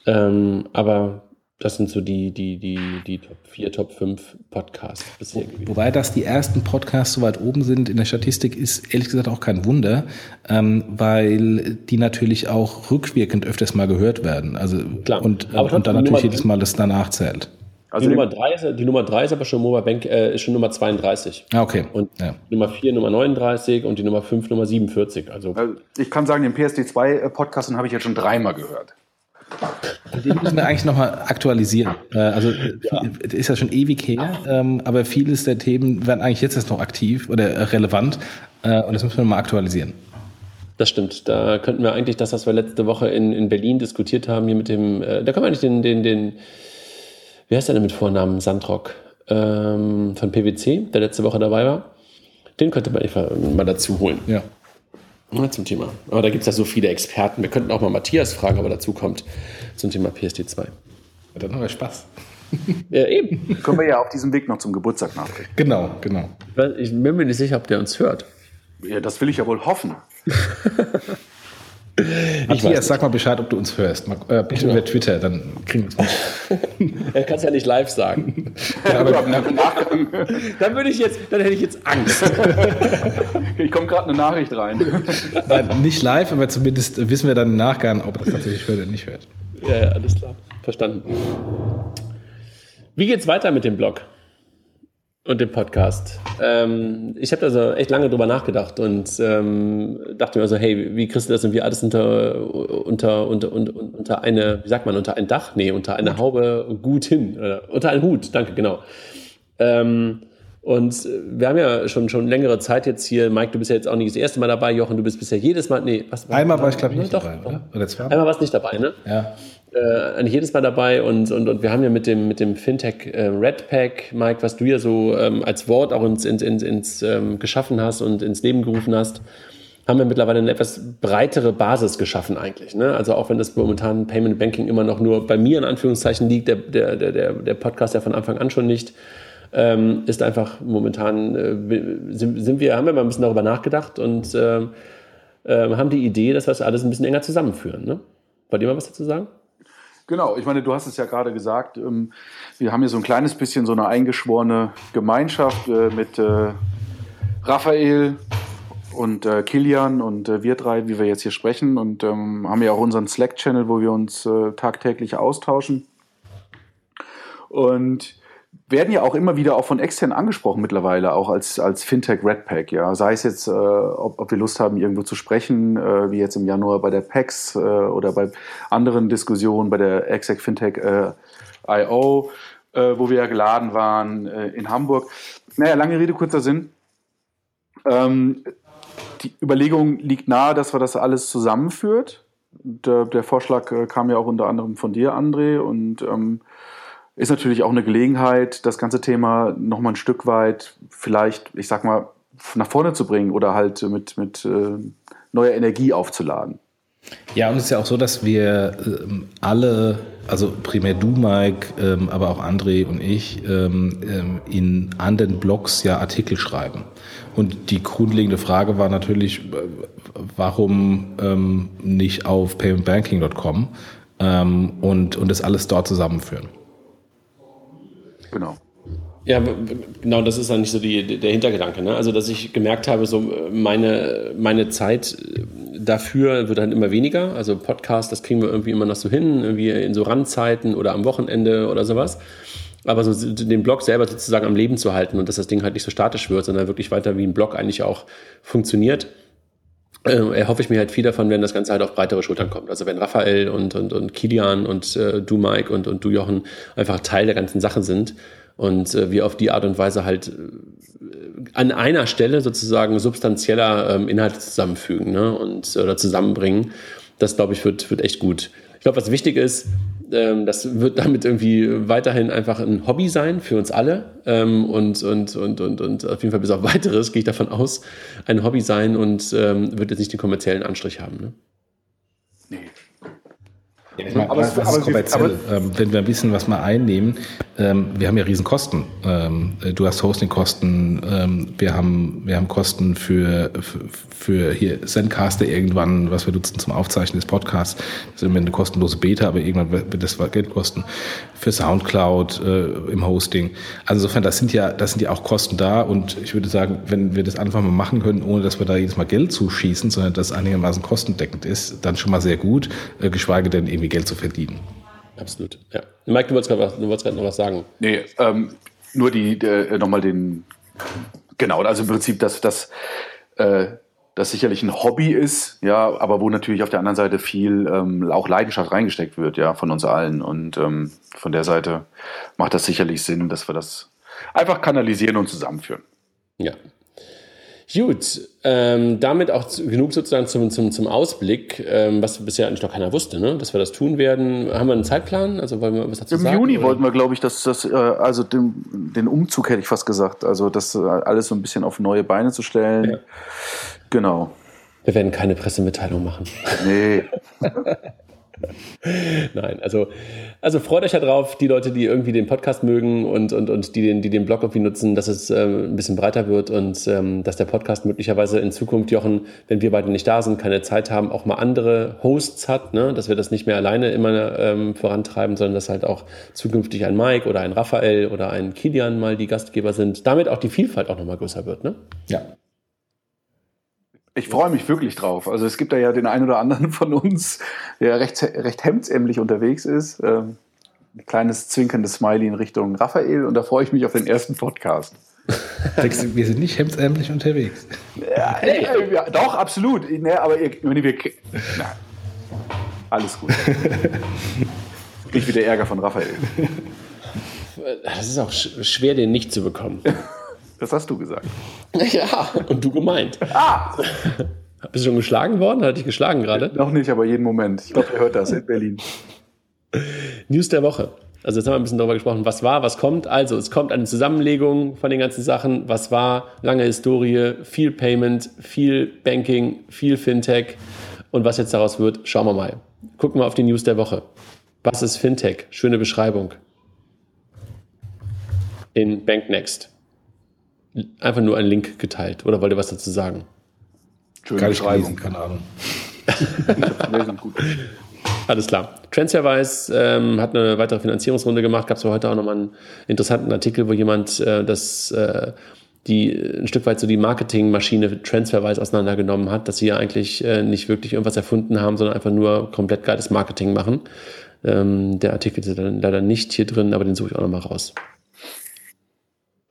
Ähm, aber das sind so die, die, die, die Top 4, Top 5 Podcasts bisher gewesen. Wobei das die ersten Podcasts so weit oben sind in der Statistik, ist ehrlich gesagt auch kein Wunder, ähm, weil die natürlich auch rückwirkend öfters mal gehört werden. Also Klar. Und, aber und dann natürlich jedes Mal das danach zählt. Also die, Nummer drei ist, die Nummer 3 ist aber schon Mobile Bank, äh, ist schon Nummer 32. Ah, okay. Und ja. Nummer 4 Nummer 39 und die Nummer 5 Nummer 47. Also, also ich kann sagen, den PSD2-Podcast äh, habe ich jetzt schon dreimal gehört. Den müssen wir eigentlich nochmal aktualisieren. Äh, also ja. ist ja schon ewig her, ähm, aber vieles der Themen werden eigentlich jetzt erst noch aktiv oder relevant äh, und das müssen wir mal aktualisieren. Das stimmt. Da könnten wir eigentlich das, was wir letzte Woche in, in Berlin diskutiert haben, hier mit dem, äh, da können wir eigentlich den, den, den, wie heißt der denn mit Vornamen? Sandrock ähm, von PwC, der letzte Woche dabei war. Den könnte man mal dazu holen. Ja. Ja, zum Thema. Aber da gibt es ja so viele Experten. Wir könnten auch mal Matthias fragen, ob er dazu kommt zum Thema PSD2. Dann haben wir Spaß. Ja, eben. Können wir ja auf diesem Weg noch zum Geburtstag nachdenken. Genau, genau. Ich bin mir nicht sicher, ob der uns hört. Ja, das will ich ja wohl hoffen. (laughs) Matthias, sag mal Bescheid, ob du uns hörst. Mal, äh, bitte genau. über Twitter, dann kriegen wir es mit. (laughs) er kann es ja nicht live sagen. (laughs) ja, aber dann würde ich jetzt, dann hätte ich jetzt Angst. (laughs) ich komme gerade eine Nachricht rein. Nein, nicht live, aber zumindest wissen wir dann im Nachgang, ob er das tatsächlich hört oder nicht hört. Ja, ja, alles klar. Verstanden. Wie geht's weiter mit dem Blog? Und dem Podcast. Ähm, ich habe da so echt lange drüber nachgedacht und ähm, dachte mir so, hey, wie kriegst du das irgendwie alles unter, unter, unter, unter, unter eine, wie sagt man, unter ein Dach? Nee, unter eine Haube gut hin. Oder unter einen Hut, danke, genau. Ähm, und wir haben ja schon, schon längere Zeit jetzt hier, Mike, du bist ja jetzt auch nicht das erste Mal dabei, Jochen, du bist bisher jedes Mal, nee, was Einmal war ich, glaube ich, nicht doch, dabei, oder? oder zwei? Einmal warst du nicht dabei, ne? Ja äh, eigentlich jedes Mal dabei und, und, und wir haben ja mit dem, mit dem Fintech äh, Redpack, Mike, was du ja so ähm, als Wort auch ins, ins, ins, ins ähm, geschaffen hast und ins Leben gerufen hast, haben wir mittlerweile eine etwas breitere Basis geschaffen eigentlich. Ne? Also auch wenn das momentan Payment Banking immer noch nur bei mir in Anführungszeichen liegt, der, der, der, der Podcast ja von Anfang an schon nicht, ähm, ist einfach momentan, äh, sind, sind, wir, haben wir mal ein bisschen darüber nachgedacht und äh, haben die Idee, dass wir das alles ein bisschen enger zusammenführen. Ne? Wollt ihr mal was dazu sagen? Genau, ich meine, du hast es ja gerade gesagt, ähm, wir haben hier so ein kleines bisschen so eine eingeschworene Gemeinschaft äh, mit äh, Raphael und äh, Kilian und wir drei, wie wir jetzt hier sprechen und ähm, haben ja auch unseren Slack-Channel, wo wir uns tagtäglich austauschen. Und werden ja auch immer wieder auch von extern angesprochen mittlerweile, auch als, als Fintech Redpack, ja. Sei es jetzt, äh, ob, ob wir Lust haben, irgendwo zu sprechen, äh, wie jetzt im Januar bei der PAX äh, oder bei anderen Diskussionen bei der Exec Fintech äh, IO, äh, wo wir ja geladen waren äh, in Hamburg. Naja, lange Rede, kurzer Sinn. Ähm, die Überlegung liegt nahe, dass wir das alles zusammenführt. Der, der Vorschlag kam ja auch unter anderem von dir, André, und ähm, ist natürlich auch eine Gelegenheit, das ganze Thema nochmal ein Stück weit vielleicht, ich sag mal, nach vorne zu bringen oder halt mit, mit äh, neuer Energie aufzuladen. Ja, und es ist ja auch so, dass wir ähm, alle, also primär du, Mike, ähm, aber auch André und ich, ähm, ähm in anderen Blogs ja Artikel schreiben. Und die grundlegende Frage war natürlich, äh, warum ähm, nicht auf paymentbanking.com ähm, und, und das alles dort zusammenführen. Genau. Ja, genau, das ist nicht so die, der Hintergedanke. Ne? Also, dass ich gemerkt habe, so meine, meine Zeit dafür wird dann immer weniger. Also Podcast, das kriegen wir irgendwie immer noch so hin, irgendwie in so Randzeiten oder am Wochenende oder sowas. Aber so den Blog selber sozusagen am Leben zu halten und dass das Ding halt nicht so statisch wird, sondern wirklich weiter wie ein Blog eigentlich auch funktioniert, äh, erhoffe ich mir halt viel davon, wenn das Ganze halt auf breitere Schultern kommt. Also wenn Raphael und, und, und Kilian und äh, du Mike und, und du Jochen einfach Teil der ganzen Sache sind und äh, wir auf die Art und Weise halt äh, an einer Stelle sozusagen substanzieller ähm, Inhalte zusammenfügen ne? und oder zusammenbringen. Das glaube ich wird, wird echt gut. Ich glaube, was wichtig ist, ähm, das wird damit irgendwie weiterhin einfach ein Hobby sein für uns alle ähm, und, und, und, und, und auf jeden Fall bis auf (laughs) weiteres gehe ich davon aus, ein Hobby sein und ähm, wird jetzt nicht den kommerziellen Anstrich haben. Ne? Ja, ich meine, aber, was, was ist kommerziell? Aber, ähm, wenn wir ein bisschen was mal einnehmen, ähm, wir haben ja Riesenkosten. Ähm, du hast Hostingkosten, ähm, wir, haben, wir haben Kosten für, für, für hier Zencaster irgendwann, was wir nutzen zum Aufzeichnen des Podcasts. Das ist immer eine kostenlose Beta, aber irgendwann wird das Geld kosten. Für Soundcloud äh, im Hosting. Also insofern, das sind ja, das sind ja auch Kosten da und ich würde sagen, wenn wir das einfach mal machen können, ohne dass wir da jedes Mal Geld zuschießen, sondern das einigermaßen kostendeckend ist, dann schon mal sehr gut, äh, geschweige denn eben irgendwie Geld zu verdienen. Absolut, ja. Mike, du wolltest gerade noch was sagen. Nee, ähm, nur die, äh, nochmal den, genau, also im Prinzip, dass das, äh, das sicherlich ein Hobby ist, ja, aber wo natürlich auf der anderen Seite viel ähm, auch Leidenschaft reingesteckt wird, ja, von uns allen. Und ähm, von der Seite macht das sicherlich Sinn, dass wir das einfach kanalisieren und zusammenführen. Ja, Gut, ähm, damit auch zu, genug sozusagen zum, zum, zum Ausblick, ähm, was bisher eigentlich noch keiner wusste, ne? dass wir das tun werden. Haben wir einen Zeitplan? Also wollen wir was dazu Im sagen? Im Juni oder? wollten wir, glaube ich, dass das, äh, also den, den Umzug hätte ich fast gesagt, also das äh, alles so ein bisschen auf neue Beine zu stellen. Ja. Genau. Wir werden keine Pressemitteilung machen. Nee. (laughs) (laughs) Nein, also, also freut euch darauf, die Leute, die irgendwie den Podcast mögen und, und, und die, den, die den Blog irgendwie nutzen, dass es ähm, ein bisschen breiter wird und ähm, dass der Podcast möglicherweise in Zukunft, Jochen, wenn wir beide nicht da sind, keine Zeit haben, auch mal andere Hosts hat, ne? dass wir das nicht mehr alleine immer ähm, vorantreiben, sondern dass halt auch zukünftig ein Mike oder ein Raphael oder ein Kilian mal die Gastgeber sind, damit auch die Vielfalt auch nochmal größer wird. Ne? Ja, ich freue mich wirklich drauf. Also es gibt da ja den einen oder anderen von uns, der recht, recht hemdsämlich unterwegs ist. Ähm, ein kleines zwinkerndes Smiley in Richtung Raphael und da freue ich mich auf den ersten Podcast. Wir sind nicht hemdsämlich unterwegs. Ja, äh, ja, doch, absolut. Ne, aber ihr, wir, na, alles gut. Nicht wieder Ärger von Raphael. Das ist auch schwer, den nicht zu bekommen. (laughs) Das hast du gesagt. (laughs) Ja, und du gemeint. Ah! (laughs) Bist du schon geschlagen worden? Hatte ich geschlagen gerade? Noch nicht, aber jeden Moment. Ich glaube, ihr hört das in Berlin. News der Woche. Also jetzt haben wir ein bisschen darüber gesprochen, was war, was kommt. Also es kommt eine Zusammenlegung von den ganzen Sachen. Was war, lange Historie, viel Payment, viel Banking, viel Fintech. Und was jetzt daraus wird, schauen wir mal. Gucken wir auf die News der Woche. Was ist Fintech? Schöne Beschreibung. In BankNext einfach nur einen Link geteilt. Oder wollt ihr was dazu sagen? Schöne Keine Beschreibung, keine Ahnung. Alles klar. Transferwise ähm, hat eine weitere Finanzierungsrunde gemacht. Gab es heute auch nochmal einen interessanten Artikel, wo jemand äh, das äh, die ein Stück weit so die Marketingmaschine Transferwise auseinandergenommen hat, dass sie ja eigentlich äh, nicht wirklich irgendwas erfunden haben, sondern einfach nur komplett geiles Marketing machen. Ähm, der Artikel ist dann leider nicht hier drin, aber den suche ich auch nochmal raus.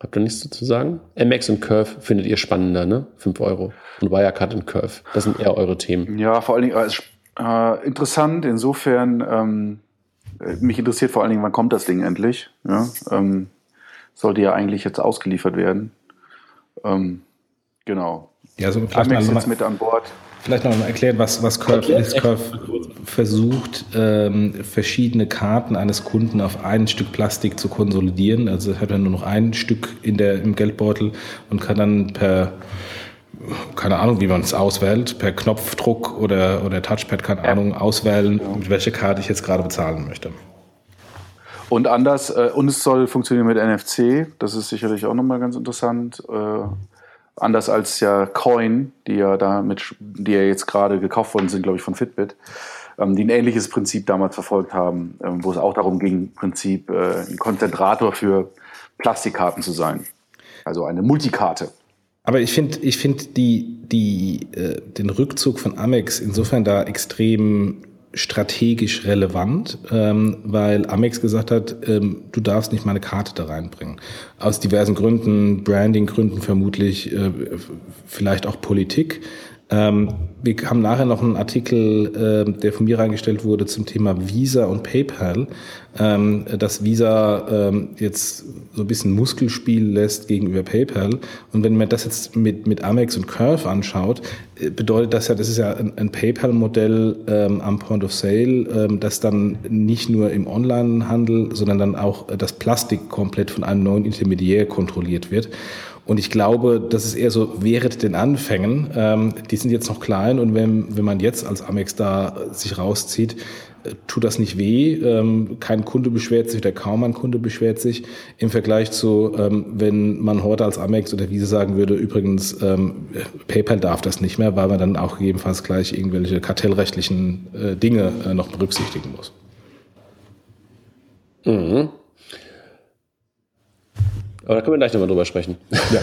Habt ihr nichts dazu sagen? MX und Curve findet ihr spannender, ne? 5 Euro. Und Wirecard und Curve. Das sind eher eure Themen. Ja, vor allen Dingen äh, interessant. Insofern, ähm, äh, mich interessiert vor allen Dingen, wann kommt das Ding endlich? Ja, ähm, sollte ja eigentlich jetzt ausgeliefert werden. Ähm, genau. Ja, so vielleicht Amex jetzt mit an Bord. Vielleicht noch mal erklären, was, was Curve ist. Curve versucht, ähm, verschiedene Karten eines Kunden auf ein Stück Plastik zu konsolidieren. Also hat er nur noch ein Stück in der, im Geldbeutel und kann dann per, keine Ahnung, wie man es auswählt, per Knopfdruck oder, oder Touchpad, keine. Ahnung, auswählen, mit welcher Karte ich jetzt gerade bezahlen möchte. Und anders, äh, und es soll funktionieren mit NFC, das ist sicherlich auch nochmal ganz interessant. Äh, Anders als ja Coin, die ja damit, die ja jetzt gerade gekauft worden sind, glaube ich, von Fitbit, ähm, die ein ähnliches Prinzip damals verfolgt haben, ähm, wo es auch darum ging, im Prinzip äh, einen Konzentrator für Plastikkarten zu sein. Also eine Multikarte. Aber ich finde ich find die, die, äh, den Rückzug von Amex insofern da extrem strategisch relevant, ähm, weil Amex gesagt hat, ähm, du darfst nicht meine Karte da reinbringen. Aus diversen Gründen, Branding-Gründen vermutlich, äh, vielleicht auch Politik. Ähm, wir haben nachher noch einen Artikel, äh, der von mir reingestellt wurde zum Thema Visa und PayPal, ähm, dass Visa ähm, jetzt so ein bisschen Muskelspiel lässt gegenüber PayPal. Und wenn man das jetzt mit, mit Amex und Curve anschaut, äh, bedeutet das ja, das ist ja ein, ein PayPal-Modell ähm, am Point of Sale, ähm, das dann nicht nur im Online-Handel, sondern dann auch das Plastik komplett von einem neuen Intermediär kontrolliert wird. Und ich glaube, das ist eher so während den Anfängen. Ähm, die sind jetzt noch klein und wenn, wenn man jetzt als Amex da sich rauszieht, äh, tut das nicht weh. Ähm, kein Kunde beschwert sich oder kaum ein Kunde beschwert sich im Vergleich zu, ähm, wenn man heute als Amex oder Visa sagen würde, übrigens, ähm, PayPal darf das nicht mehr, weil man dann auch gegebenenfalls gleich irgendwelche kartellrechtlichen äh, Dinge äh, noch berücksichtigen muss. Mhm. Aber da können wir gleich nochmal drüber sprechen. Ja.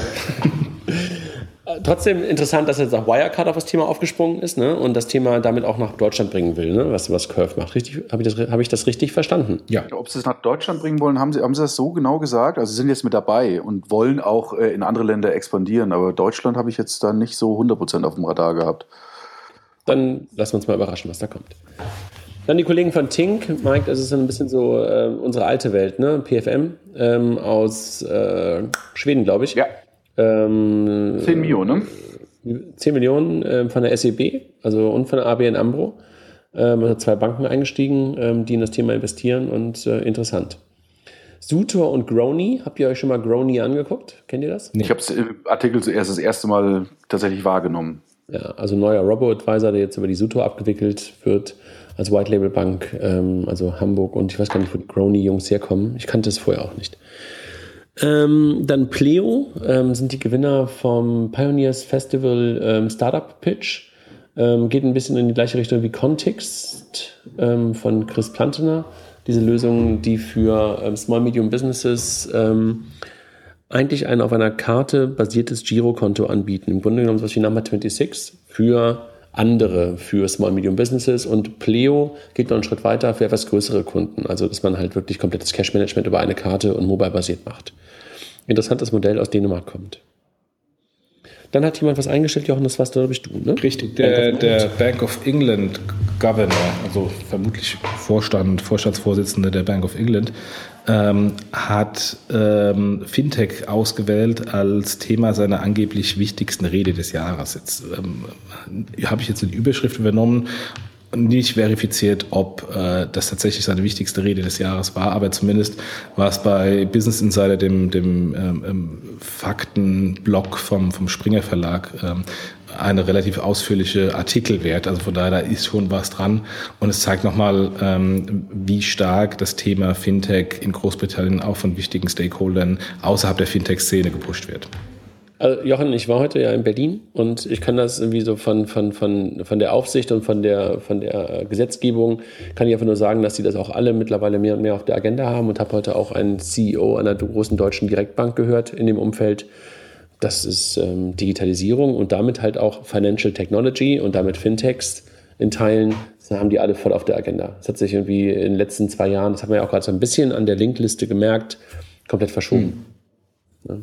(laughs) Trotzdem interessant, dass jetzt auch Wirecard auf das Thema aufgesprungen ist ne? und das Thema damit auch nach Deutschland bringen will, ne? was, was Curve macht. Richtig, habe ich, das, hab ich das richtig verstanden? Ja. Ob sie es nach Deutschland bringen wollen, haben sie, haben sie das so genau gesagt? Also sie sind jetzt mit dabei und wollen auch äh, in andere Länder expandieren, aber Deutschland habe ich jetzt da nicht so 100% auf dem Radar gehabt. Dann lassen wir uns mal überraschen, was da kommt. Dann die Kollegen von Tink, Mike, das ist ein bisschen so äh, unsere alte Welt, ne? PFM ähm, aus äh, Schweden, glaube ich. Ja. Ähm, 10 Millionen, ne? 10 Millionen äh, von der SEB, also und von der ABN Ambro. Ähm, also zwei Banken eingestiegen, ähm, die in das Thema investieren und äh, interessant. Sutor und Grony, habt ihr euch schon mal Grony angeguckt? Kennt ihr das? Ich habe es im Artikel zuerst das erste Mal tatsächlich wahrgenommen. Ja, also neuer Robo-Advisor, der jetzt über die Sutor abgewickelt wird als White Label Bank, ähm, also Hamburg und ich weiß gar nicht, wo die Crony-Jungs herkommen. Ich kannte es vorher auch nicht. Ähm, dann Pleo ähm, sind die Gewinner vom Pioneers Festival ähm, Startup Pitch. Ähm, geht ein bisschen in die gleiche Richtung wie Context ähm, von Chris Plantener. Diese Lösung, die für Small Medium Businesses eigentlich ein auf einer Karte basiertes Girokonto anbieten. Im Grunde genommen was wie Number 26 für andere für Small Medium Businesses und Pleo geht noch einen Schritt weiter für etwas größere Kunden, also dass man halt wirklich komplettes Cash Management über eine Karte und mobile basiert macht. Interessantes Modell aus Dänemark kommt. Dann hat jemand was eingestellt, Jochen, das warst glaube ich du, ne? Richtig, der, Bank der Bank of England Governor, also vermutlich Vorstand, Vorstandsvorsitzende der Bank of England, ähm, hat ähm, Fintech ausgewählt als Thema seiner angeblich wichtigsten Rede des Jahres. Jetzt ähm, habe ich jetzt die Überschrift übernommen nicht verifiziert, ob äh, das tatsächlich seine wichtigste Rede des Jahres war, aber zumindest war es bei Business Insider, dem, dem ähm, ähm Faktenblog vom, vom Springer Verlag, ähm, eine relativ ausführliche Artikel wert. Also von daher, da ist schon was dran. Und es zeigt nochmal, ähm, wie stark das Thema Fintech in Großbritannien auch von wichtigen Stakeholdern außerhalb der Fintech-Szene gepusht wird. Also Jochen, ich war heute ja in Berlin und ich kann das irgendwie so von, von, von, von der Aufsicht und von der, von der Gesetzgebung, kann ich einfach nur sagen, dass sie das auch alle mittlerweile mehr und mehr auf der Agenda haben und habe heute auch einen CEO einer großen deutschen Direktbank gehört in dem Umfeld. Das ist ähm, Digitalisierung und damit halt auch Financial Technology und damit Fintechs in Teilen. Das haben die alle voll auf der Agenda. Das hat sich irgendwie in den letzten zwei Jahren, das haben wir ja auch gerade so ein bisschen an der Linkliste gemerkt, komplett verschoben. Mhm. Ja.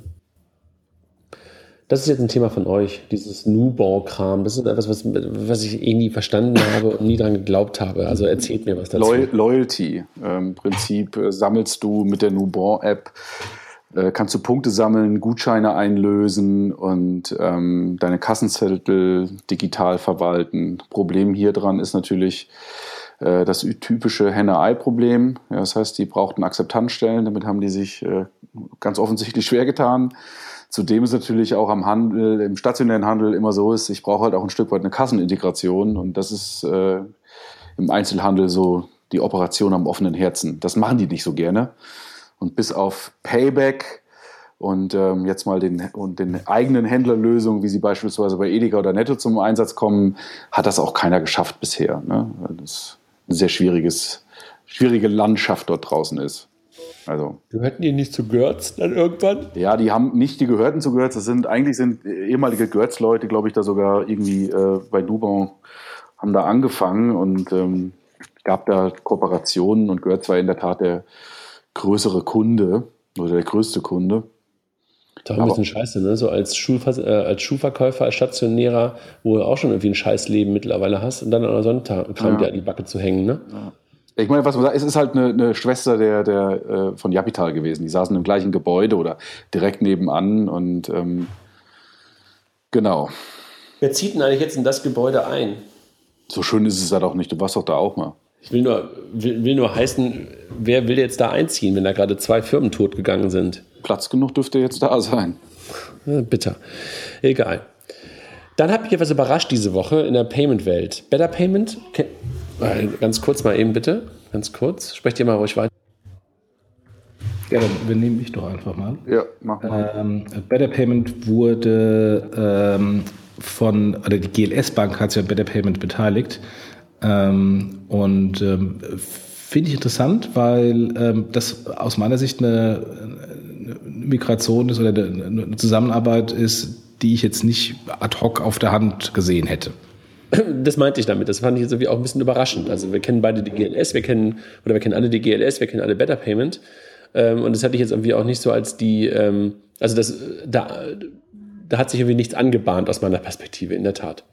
Das ist jetzt ein Thema von euch, dieses Newborn-Kram. Das ist etwas, was, was ich eh nie verstanden habe und nie daran geglaubt habe. Also erzählt mir was dazu. Loyalty. Im Prinzip äh, sammelst du mit der Newborn-App, äh, kannst du Punkte sammeln, Gutscheine einlösen und ähm, deine Kassenzettel digital verwalten. Problem hier dran ist natürlich äh, das typische Henne-Ei-Problem. Ja, das heißt, die brauchten Akzeptanzstellen. Damit haben die sich äh, ganz offensichtlich schwer getan. Zudem ist natürlich auch am Handel, im stationären Handel immer so ist, ich brauche halt auch ein Stück weit eine Kassenintegration und das ist äh, im Einzelhandel so die Operation am offenen Herzen. Das machen die nicht so gerne. Und bis auf Payback und ähm, jetzt mal den, und den eigenen Händlerlösungen, wie sie beispielsweise bei Edeka oder Netto zum Einsatz kommen, hat das auch keiner geschafft bisher. Ne? Das ist ein sehr schwieriges, schwierige Landschaft dort draußen ist. Also, Gehörten die nicht zu Görz dann irgendwann? ja, die haben nicht die Gehörten zu Görz. Das sind eigentlich sind ehemalige Görz-Leute, glaube ich, da sogar irgendwie äh, bei Dubon haben da angefangen und ähm, gab da Kooperationen und Görz war in der Tat der größere Kunde oder der größte Kunde. Doch ein bisschen scheiße, ne? So als, Schuhver äh, als Schuhverkäufer, als Stationärer, wo du auch schon irgendwie ein Scheißleben mittlerweile hast und dann an der Sonntag Kram Ja. dir an die Backe zu hängen, ne? Ich meine, was man sagt, es ist halt eine, eine Schwester der, der äh, von Japital gewesen. Die saßen im gleichen Gebäude oder direkt nebenan und ähm, genau. Wer zieht denn eigentlich jetzt in das Gebäude ein? So schön ist es ja doch nicht. Du warst doch da auch mal. Ich will nur, will, will nur heißen, wer will jetzt da einziehen, wenn da gerade zwei Firmen totgegangen sind? Platz genug dürfte jetzt da sein. Bitter. Egal. Dann hat mich etwas überrascht diese Woche in der Payment-Welt. Better Payment? Äh, Ganz kurz mal eben bitte. Ganz kurz. Sprecht ihr mal ruhig weiter. Ja, dann übernehme ich doch einfach mal. Ja, mach mal. Ähm, Better Payment wurde ähm, von, oder die GLS Bank hat sich an Better Payment beteiligt. Ähm, und ähm, finde ich interessant, weil ähm, das aus meiner Sicht eine, eine Migration ist oder eine, Zusammenarbeit ist, die ich jetzt nicht ad hoc auf der Hand gesehen hätte. Das meinte ich damit. Das fand ich jetzt irgendwie auch ein bisschen überraschend. Also wir kennen beide die GLS, wir kennen, oder wir kennen alle die GLS, wir kennen alle Better Payment. Ähm, und das hatte ich jetzt irgendwie auch nicht so als die, ähm, also das, da, da hat sich irgendwie nichts angebahnt aus meiner Perspektive, in der Tat.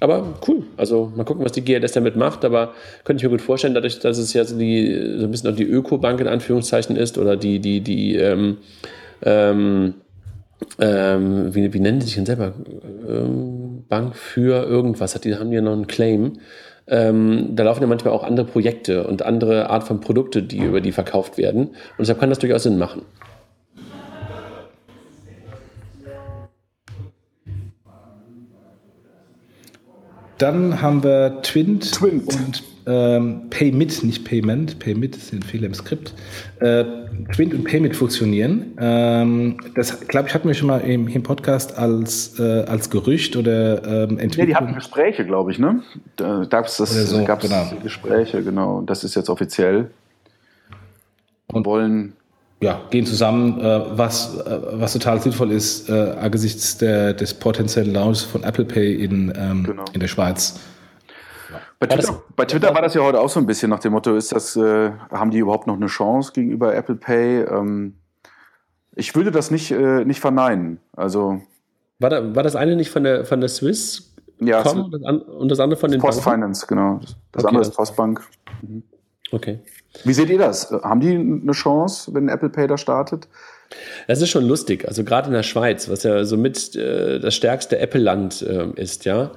Aber cool. Also mal gucken, was die GLS damit macht. Aber könnte ich mir gut vorstellen, dadurch, dass es ja so, die, so ein bisschen auch die Ökobank in Anführungszeichen ist oder die, die, die, ähm, ähm, ähm, wie, wie nennen die sich denn selber? Ähm, Bank für irgendwas, hat die, haben ja noch einen Claim. Ähm, da laufen ja manchmal auch andere Projekte und andere Art von Produkte, die über die verkauft werden. Und deshalb kann das durchaus Sinn machen. Dann haben wir Twint, Twint. und ähm, Paymit, nicht Payment. Paymit ist ein Fehler im Skript. Äh, Twint und Paymit fusionieren. Ähm, das, glaube ich, hatten wir schon mal im, im Podcast als, äh, als Gerücht oder ähm, Ja, Entwicklung. die hatten Gespräche, glaube ich, ne? Da gab es so, gab's genau. Gespräche, genau. Das ist jetzt offiziell. Und wollen, ja, gehen zusammen, äh, was, äh, was total sinnvoll ist äh, angesichts der, des potenziellen Launches von Apple Pay in, ähm, Genau. in der Schweiz. bei Twitter, bei Twitter war das ja heute auch so ein bisschen nach dem Motto, ist das, äh, haben die überhaupt noch eine Chance gegenüber Apple Pay? Ähm, ich würde das nicht, äh, nicht verneinen. Also, War, da, war das eine nicht von der, von der Swiss ja, Com und das an- und das andere von den Post Banken? Finance, genau. Das Okay, andere ist Postbank. Okay. Wie seht ihr das? Haben die eine Chance, wenn Apple Pay da startet? Das ist schon lustig. Also gerade in der Schweiz, was ja so mit äh, das stärkste Apple-Land äh, ist, ja.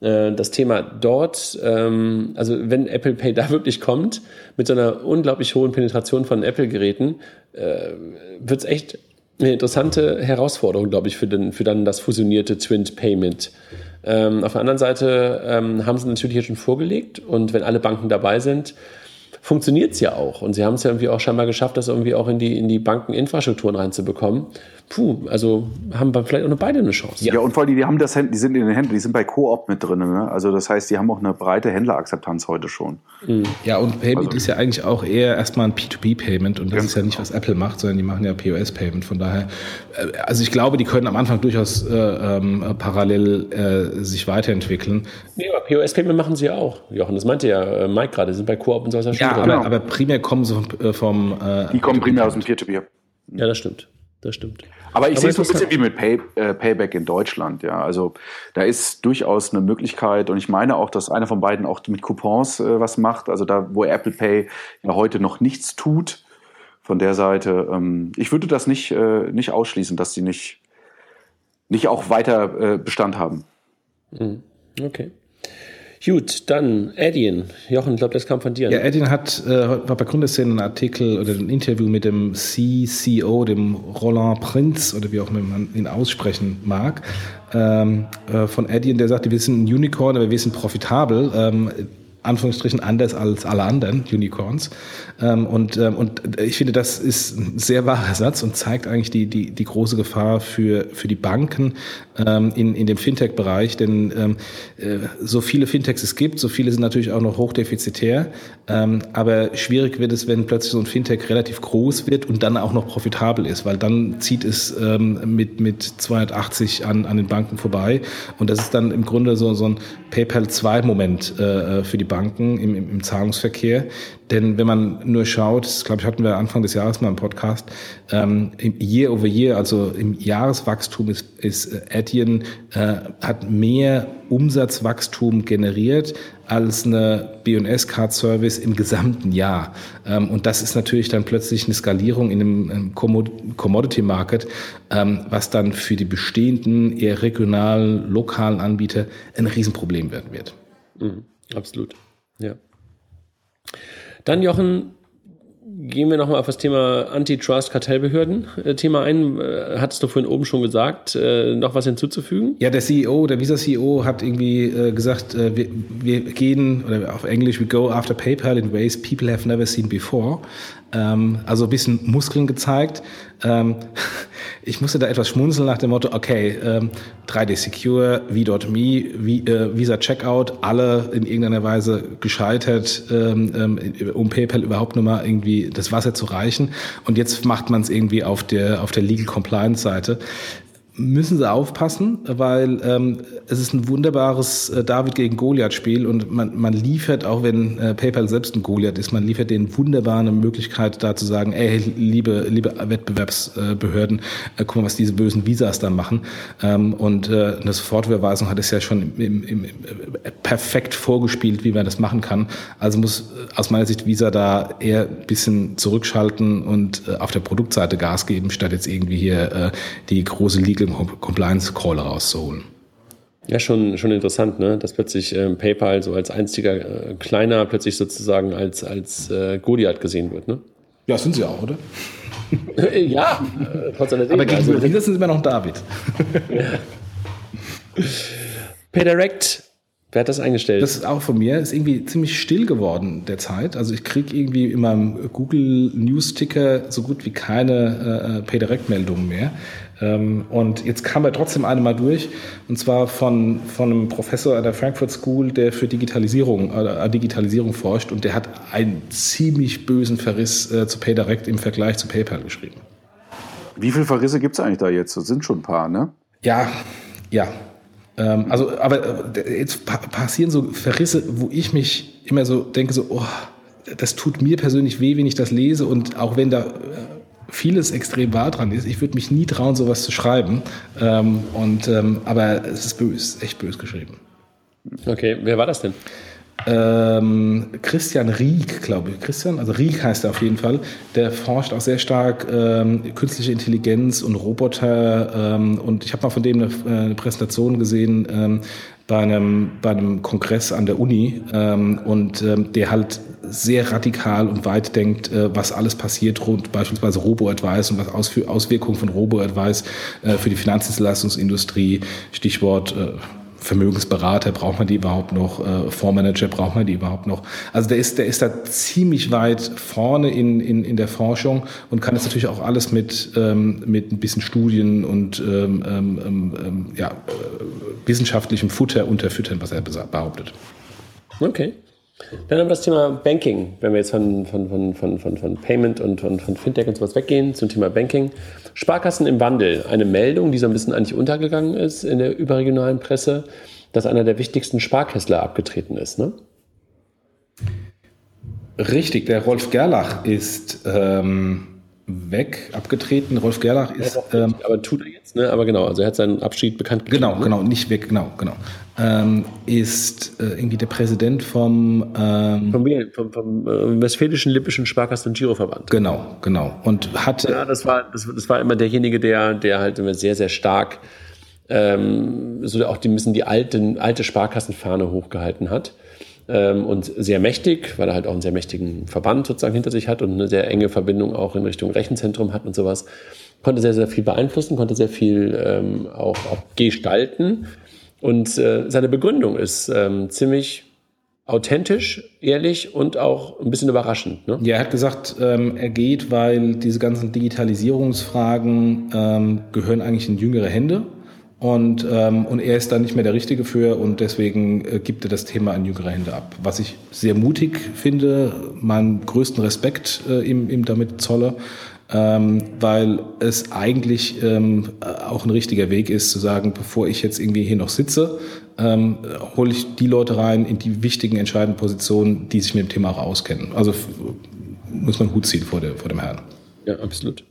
Äh, das Thema dort, ähm, also wenn Apple Pay da (laughs) wirklich kommt, mit so einer unglaublich hohen Penetration von Apple-Geräten, äh, wird es echt eine interessante Herausforderung, glaube ich, für, den, für dann das fusionierte Twint Payment. Ähm, auf der anderen Seite ähm, haben sie natürlich hier schon vorgelegt und wenn alle Banken dabei sind, funktioniert es ja auch. Und sie haben es ja irgendwie auch scheinbar geschafft, das irgendwie auch in die, in die Bankeninfrastrukturen reinzubekommen. Puh, also haben wir vielleicht auch noch beide eine Chance. Ja, und vor allem, die haben das, Händ- die sind in den Händen, die sind bei Coop mit drin. Ne? Also das heißt, die haben auch eine breite Händlerakzeptanz heute schon. Ja, und Payment Also- ist ja eigentlich auch eher erstmal ein P2P-Payment und das Ganz ist ja nicht, was Apple macht, sondern die machen ja POS-Payment. Von daher, äh, also ich glaube, die können am Anfang durchaus äh, ähm, parallel äh, sich weiterentwickeln. Nee, aber POS-Payment machen sie ja auch, Jochen. Das meinte ja äh, Mike gerade, sie sind bei Coop und so ja schon Ja, aber, genau. aber primär kommen sie vom, äh, vom äh, Die kommen primär aus dem Peer-to-Peer. Ja, das stimmt. Das stimmt. Aber ich Aber sehe es so ein bisschen wie mit Pay, äh, Payback in Deutschland. Ja, also da ist durchaus eine Möglichkeit und ich meine auch, dass einer von beiden auch mit Coupons äh, was macht. Also da, wo Apple Pay ja heute noch nichts tut, von der Seite. Ähm, ich würde das nicht äh, nicht ausschließen, dass sie nicht nicht auch weiter äh, Bestand haben. Okay. Gut, dann Adyen. Jochen, ich glaube, das kam von dir. Ja, ne? Edin hat äh, war bei Gründerszene einen Artikel oder ein Interview mit dem CCO, dem Roland Prinz oder wie auch immer man ihn aussprechen mag, ähm, äh, von Edin, der sagte, wir sind ein Unicorn, aber wir sind profitabel. Ähm, Anführungsstrichen anders als alle anderen Unicorns. Ähm, und, ähm, und ich finde, das ist ein sehr wahrer Satz und zeigt eigentlich die, die, die große Gefahr für, für die Banken ähm, in, in dem Fintech-Bereich. Denn ähm, äh, so viele Fintechs es gibt, so viele sind natürlich auch noch hochdefizitär. Ähm, aber schwierig wird es, wenn plötzlich so ein Fintech relativ groß wird und dann auch noch profitabel ist, weil dann zieht es ähm, mit, mit 280 an, an den Banken vorbei. Und das ist dann im Grunde so, so ein PayPal 2-Moment äh, für die Banken im, im, im Zahlungsverkehr. Denn wenn man nur schaut, das glaube ich hatten wir Anfang des Jahres mal im Podcast, ähm, year over year, also im Jahreswachstum ist, ist äh, Adyen äh, hat mehr Umsatzwachstum generiert als eine B&S Card Service im gesamten Jahr. Ähm, und das ist natürlich dann plötzlich eine Skalierung in einem Commodity Market, ähm, was dann für die bestehenden eher regionalen, lokalen Anbieter ein Riesenproblem werden wird. Mhm, absolut. Ja. Dann, Jochen, gehen wir nochmal auf das Thema Antitrust-Kartellbehörden-Thema äh, ein. Äh, hattest du vorhin oben schon gesagt, äh, noch was hinzuzufügen? Ja, der CEO, der Visa-CEO hat irgendwie gesagt, wir, wir, gehen, oder auf Englisch, we go after PayPal in ways people have never seen before. Ähm, also ein bisschen Muskeln gezeigt. Ähm, (laughs) ich musste da etwas schmunzeln nach dem Motto, okay, ähm, 3D Secure, V.me, äh, Visa Checkout, alle in irgendeiner Weise gescheitert, ähm, ähm, um PayPal überhaupt nur mal irgendwie das Wasser zu reichen. Und jetzt macht man es irgendwie auf der, auf der Legal Compliance Seite müssen sie aufpassen, weil ähm, es ist ein wunderbares äh, David gegen Goliath-Spiel und man, man liefert, auch wenn äh, PayPal selbst ein Goliath ist, man liefert denen wunderbar eine Möglichkeit, da zu sagen, ey, liebe, liebe Wettbewerbsbehörden, äh, guck mal, was diese bösen Visas da machen. Ähm, und äh, eine Sofortüberweisung hat es ja schon im, im, im, perfekt vorgespielt, wie man das machen kann. Also muss äh, aus meiner Sicht Visa da eher ein bisschen zurückschalten und äh, auf der Produktseite Gas geben, statt jetzt irgendwie hier äh, die große Legal Compliance Call rauszuholen. Ja, schon, schon interessant, ne? dass plötzlich ähm, PayPal so als einziger äh, kleiner plötzlich sozusagen als, als äh, Goliath gesehen wird. Ne? Ja, sind sie auch, oder? (laughs) ja, äh, trotz alledem. Aber gegenüber also, sind immer noch David. (laughs) ja. PayDirect Wer hat das eingestellt? Das ist auch von mir. Ist irgendwie ziemlich still geworden derzeit. Also ich kriege irgendwie in meinem Google News Ticker so gut wie keine äh, PayDirect-Meldungen mehr. Ähm, und jetzt kam er trotzdem eine mal durch. Und zwar von, von einem Professor an der Frankfurt School, der für Digitalisierung, äh, Digitalisierung forscht. Und der hat einen ziemlich bösen Verriss äh, zu PayDirect im Vergleich zu PayPal geschrieben. Wie viele Verrisse gibt es eigentlich da jetzt? Das sind schon ein paar, ne? Ja, ja. Ähm, also, aber äh, jetzt passieren so Verrisse, wo ich mich immer so denke, so, oh, das tut mir persönlich weh, wenn ich das lese und auch wenn da äh, vieles extrem wahr dran ist, ich würde mich nie trauen, sowas zu schreiben. Ähm, und, ähm, aber es ist böse, echt böse geschrieben. Okay, wer war das denn? Ähm, Christian Rieck, glaube ich. Christian, also Rieck heißt er auf jeden Fall. Der forscht auch sehr stark ähm, künstliche Intelligenz und Roboter. Ähm, und ich habe mal von dem eine, äh, eine Präsentation gesehen ähm, bei, einem, bei einem Kongress an der Uni. Ähm, und ähm, der halt sehr radikal und weit denkt, äh, was alles passiert rund beispielsweise Robo-Advice und was Ausf Auswirkungen von Robo-Advice äh, für die Finanzdienstleistungsindustrie, Stichwort äh, Vermögensberater, braucht man die überhaupt noch? Äh, Fondsmanager, braucht man die überhaupt noch? Also der ist, der ist da ziemlich weit vorne in, in, in der Forschung und kann das natürlich auch alles mit, ähm, mit ein bisschen Studien und ähm, ähm, ähm ja, äh, wissenschaftlichem Futter unterfüttern, was er behauptet. Okay. Dann haben wir das Thema Banking. Wenn wir jetzt von, von, von, von, von, von Payment und von, von Fintech und sowas weggehen zum Thema Banking. Sparkassen im Wandel. Eine Meldung, die so ein bisschen eigentlich untergegangen ist in der überregionalen Presse, dass einer der wichtigsten Sparkessler abgetreten ist. Ne? Richtig, der Rolf Gerlach ist ähm, weg, abgetreten. Rolf Gerlach ist. Ja, ähm, aber tut er jetzt, ne? Aber genau, also er hat seinen Abschied bekannt gegeben. Genau, ne? genau, nicht weg, genau, genau. Ähm, ist äh, irgendwie der Präsident vom, ähm, vom, vom, vom äh, Westfälischen Lippischen Sparkassen- und Giroverband. Genau, genau. Und hatte. Ja, das war, das, das war immer derjenige, der, der halt immer sehr, sehr stark ähm, so auch die müssen die alte, alte Sparkassenfahne hochgehalten hat ähm, und sehr mächtig, weil er halt auch einen sehr mächtigen Verband sozusagen hinter sich hat und eine sehr enge Verbindung auch in Richtung Rechenzentrum hat und sowas. Konnte sehr, sehr viel beeinflussen, konnte sehr viel ähm, auch, auch gestalten. Und äh, seine Begründung ist ähm, ziemlich authentisch, ehrlich und auch ein bisschen überraschend. Ne? Ja, er hat gesagt, ähm, er geht, weil diese ganzen Digitalisierungsfragen ähm, gehören eigentlich in jüngere Hände. Und, ähm, und er ist da nicht mehr der Richtige für und deswegen äh, gibt er das Thema an jüngere Hände ab. Was ich sehr mutig finde, meinen größten Respekt äh, ihm, ihm damit zolle, ähm, weil es eigentlich ähm, auch ein richtiger Weg ist zu sagen, bevor ich jetzt irgendwie hier noch sitze, ähm, hole ich die Leute rein in die wichtigen, entscheidenden Positionen, die sich mit dem Thema auch auskennen. Also muss man Hut ziehen vor, der, vor dem Herrn. Ja, absolut.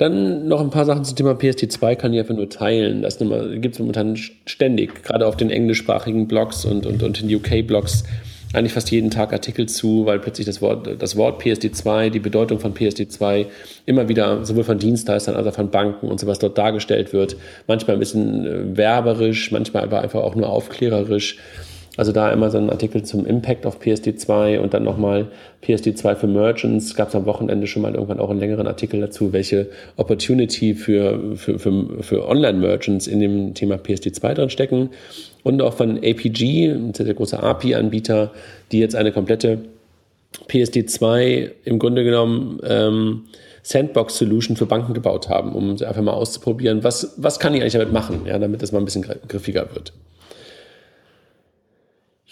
Dann noch ein paar Sachen zum Thema PSD2 kann ich einfach nur teilen. Das gibt es momentan ständig, gerade auf den englischsprachigen Blogs und, und, und den UK-Blogs eigentlich fast jeden Tag Artikel zu, weil plötzlich das Wort, das Wort PSD2, die Bedeutung von PSD2 immer wieder sowohl von Dienstleistern als auch von Banken und sowas dort dargestellt wird. Manchmal ein bisschen äh, werberisch, manchmal aber einfach auch nur aufklärerisch. Also da immer so ein Artikel zum Impact auf PSD2 und dann nochmal PSD2 für Merchants. Gab es am Wochenende schon mal irgendwann auch einen längeren Artikel dazu, welche Opportunity für, für, für, für Online-Merchants in dem Thema PSD2 drin stecken. Und auch von APG, ein sehr, sehr großer API-Anbieter, die jetzt eine komplette PSD2 im Grunde genommen ähm, Sandbox-Solution für Banken gebaut haben, um einfach mal auszuprobieren, was, was kann ich eigentlich damit machen, ja, damit das mal ein bisschen griffiger wird.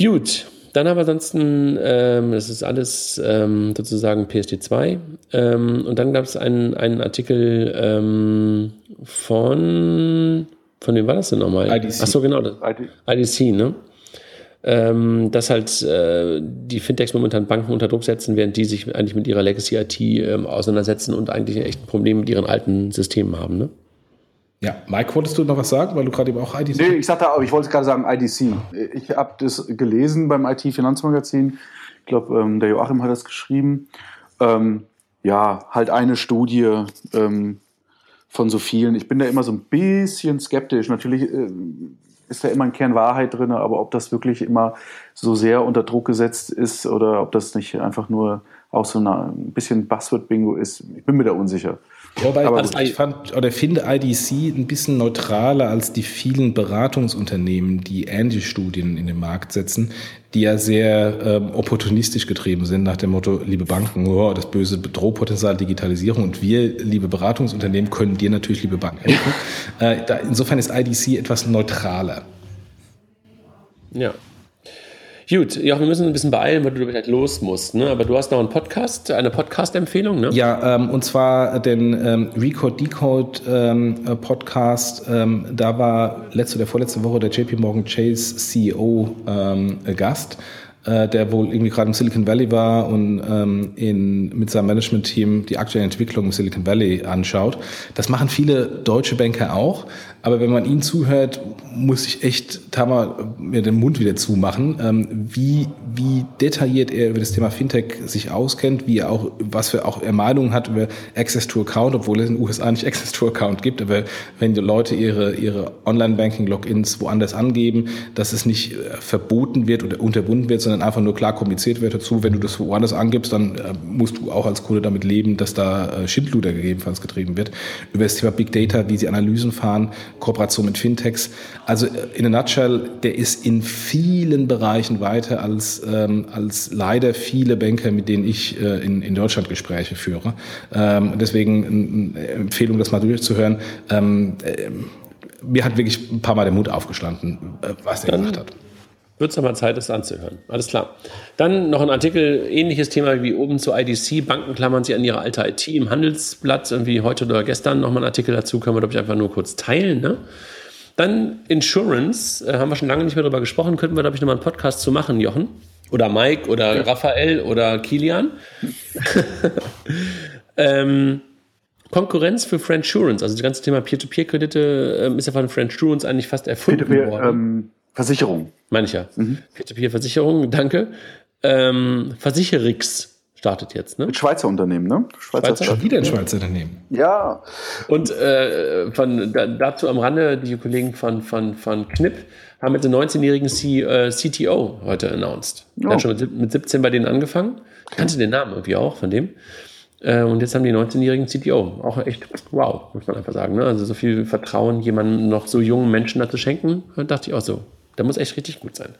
Gut, dann haben wir ansonsten, ähm, das ist alles ähm, sozusagen PSD2. Ähm, und dann gab es einen, einen Artikel ähm, von, von wem war das denn nochmal? IDC. Achso, genau, das, IDC, ne? Ähm, dass halt äh, die Fintechs momentan Banken unter Druck setzen, während die sich eigentlich mit ihrer Legacy IT ähm, auseinandersetzen und eigentlich echt ein Problem mit ihren alten Systemen haben, ne? Ja, Mike, wolltest du noch was sagen, weil du gerade eben auch IDC? Nee, ich sagte ich wollte gerade sagen IDC. Ich habe das gelesen beim IT-Finanzmagazin. Ich glaube, ähm, der Joachim hat das geschrieben. Ähm, ja, halt eine Studie ähm, von so vielen. Ich bin da immer so ein bisschen skeptisch. Natürlich äh, ist da immer ein Kern Wahrheit drin, aber ob das wirklich immer so sehr unter Druck gesetzt ist oder ob das nicht einfach nur auch so ein bisschen Buzzword-Bingo ist, ich bin mir da unsicher. Wobei aber ich fand oder finde IDC ein bisschen neutraler als die vielen Beratungsunternehmen, die ähnliche Studien in den Markt setzen, die ja sehr ähm, opportunistisch getrieben sind nach dem Motto, liebe Banken, oh, das böse Bedrohpotenzial Digitalisierung und wir, liebe Beratungsunternehmen, können dir natürlich, liebe Banken, helfen. (laughs) äh, da, insofern ist IDC etwas neutraler. Ja, Gut, ja, wir müssen ein bisschen beeilen, weil du vielleicht los musst. Ne? Aber du hast noch einen Podcast, eine Podcast-Empfehlung, ne? Ja, ähm, und zwar den ähm, Recode Decode ähm, äh, Podcast. Ähm, da war letzte oder vorletzte Woche der JP Morgan Chase CEO ähm, Gast äh, der wohl irgendwie gerade im Silicon Valley war und ähm, in, mit seinem Management-Team die aktuelle Entwicklung im Silicon Valley anschaut. Das machen viele deutsche Banker auch. Aber wenn man ihnen zuhört, muss ich echt Tama mir den Mund wieder zumachen, ähm, wie, wie detailliert er über das Thema Fintech sich auskennt, wie er auch, was für auch er Meinungen hat über Access to Account, obwohl es in den USA nicht (laughs) Access to Account gibt. Aber wenn die Leute ihre, ihre Online-Banking-Logins woanders angeben, dass es nicht äh, verboten wird oder unterbunden wird, sondern einfach nur klar kommuniziert wird dazu, wenn du das woanders angibst, dann äh, musst du auch als Kunde damit leben, dass da äh, Schindluder gegebenenfalls getrieben wird. Über das Thema Big Data, wie sie Analysen fahren, Kooperation mit Fintechs. Also äh, in a nutshell, der ist in vielen Bereichen weiter als, ähm, als leider viele Banker, mit denen ich äh, in, in Deutschland Gespräche führe. Ähm, deswegen eine Empfehlung, das mal durchzuhören. Ähm, äh, mir hat wirklich ein paar Mal der Mut aufgestanden, äh, was er gemacht hat wird es aber Zeit, das anzuhören. Alles klar. Dann noch ein Artikel, ähnliches Thema wie oben zu IDC. Banken klammern sie an ihre alte IT im Handelsblatt. Irgendwie heute oder gestern nochmal ein Artikel dazu, können wir, glaube ich, einfach nur kurz teilen. Ne? Dann Insurance, äh, haben wir schon lange nicht mehr darüber gesprochen. Könnten wir, glaube ich, nochmal einen Podcast zu machen, Jochen? Oder Mike oder ja. Raphael oder Kilian. (laughs) ähm, Konkurrenz für Friendsurance, also das ganze Thema Peer-to-Peer-Kredite ähm, ist ja von Friendsurance eigentlich fast erfunden Peer worden. Ähm Versicherung. Meine ich ja. Mhm. Peer-to-Peer-Versicherung, danke. Ähm, Versicherix startet jetzt, ne? Mit Schweizer Unternehmen, ne? Schweizer, Schweizer schon wieder ein Schweizer Unternehmen. Ja. Und äh, von da, dazu am Rande, die Kollegen von, von, von Knipp haben mit dem 19-jährigen CTO heute announced. Oh. Hat schon mit, mit 17 bei denen angefangen. Kannte den Namen irgendwie auch von dem. Äh, und jetzt haben die 19-jährigen CTO. Auch echt wow, muss man einfach sagen. Ne? Also so viel Vertrauen jemandem noch so jungen Menschen dazu schenken, dachte ich auch so. Der muss echt richtig gut sein.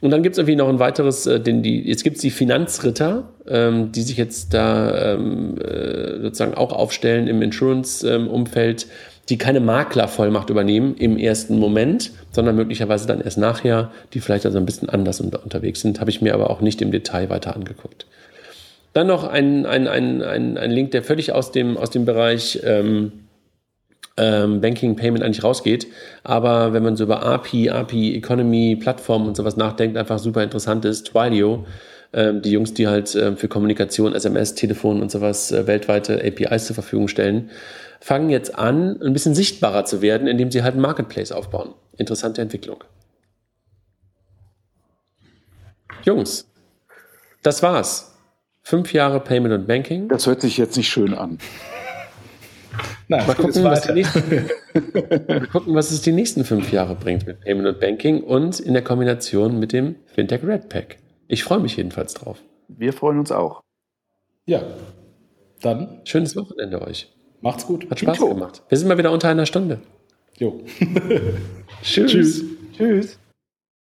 Und dann gibt es irgendwie noch ein weiteres, äh, den, die, jetzt gibt es die Finanzritter, ähm, die sich jetzt da ähm, äh, sozusagen auch aufstellen im Insurance-Umfeld, ähm, die keine Maklervollmacht übernehmen im ersten Moment, sondern möglicherweise dann erst nachher, die vielleicht also ein bisschen anders unter, unterwegs sind, habe ich mir aber auch nicht im Detail weiter angeguckt. Dann noch ein, ein, ein, ein, ein Link, der völlig aus dem, aus dem Bereich ähm, ähm, Banking Payment eigentlich rausgeht. Aber wenn man so über API, API, Economy, Plattformen und sowas nachdenkt, einfach super interessant ist. Twilio, ähm, die Jungs, die halt äh, für Kommunikation, SMS, Telefon und sowas äh, weltweite APIs zur Verfügung stellen, fangen jetzt an, ein bisschen sichtbarer zu werden, indem sie halt einen Marketplace aufbauen. Interessante Entwicklung. Jungs, das war's. Fünf Jahre Payment und Banking. Das hört sich jetzt nicht schön an. Nein, mal, gucken, was nächsten, mal gucken, was es die nächsten fünf Jahre bringt mit Payment und Banking und in der Kombination mit dem Fintech Red Pack. Ich freue mich jedenfalls drauf. Wir freuen uns auch. Ja, dann. Schönes Wochenende euch. Macht's gut. Hat Spaß gemacht. Wir sind mal wieder unter einer Stunde. Jo. (laughs) Tschüss. Tschüss. Tschüss.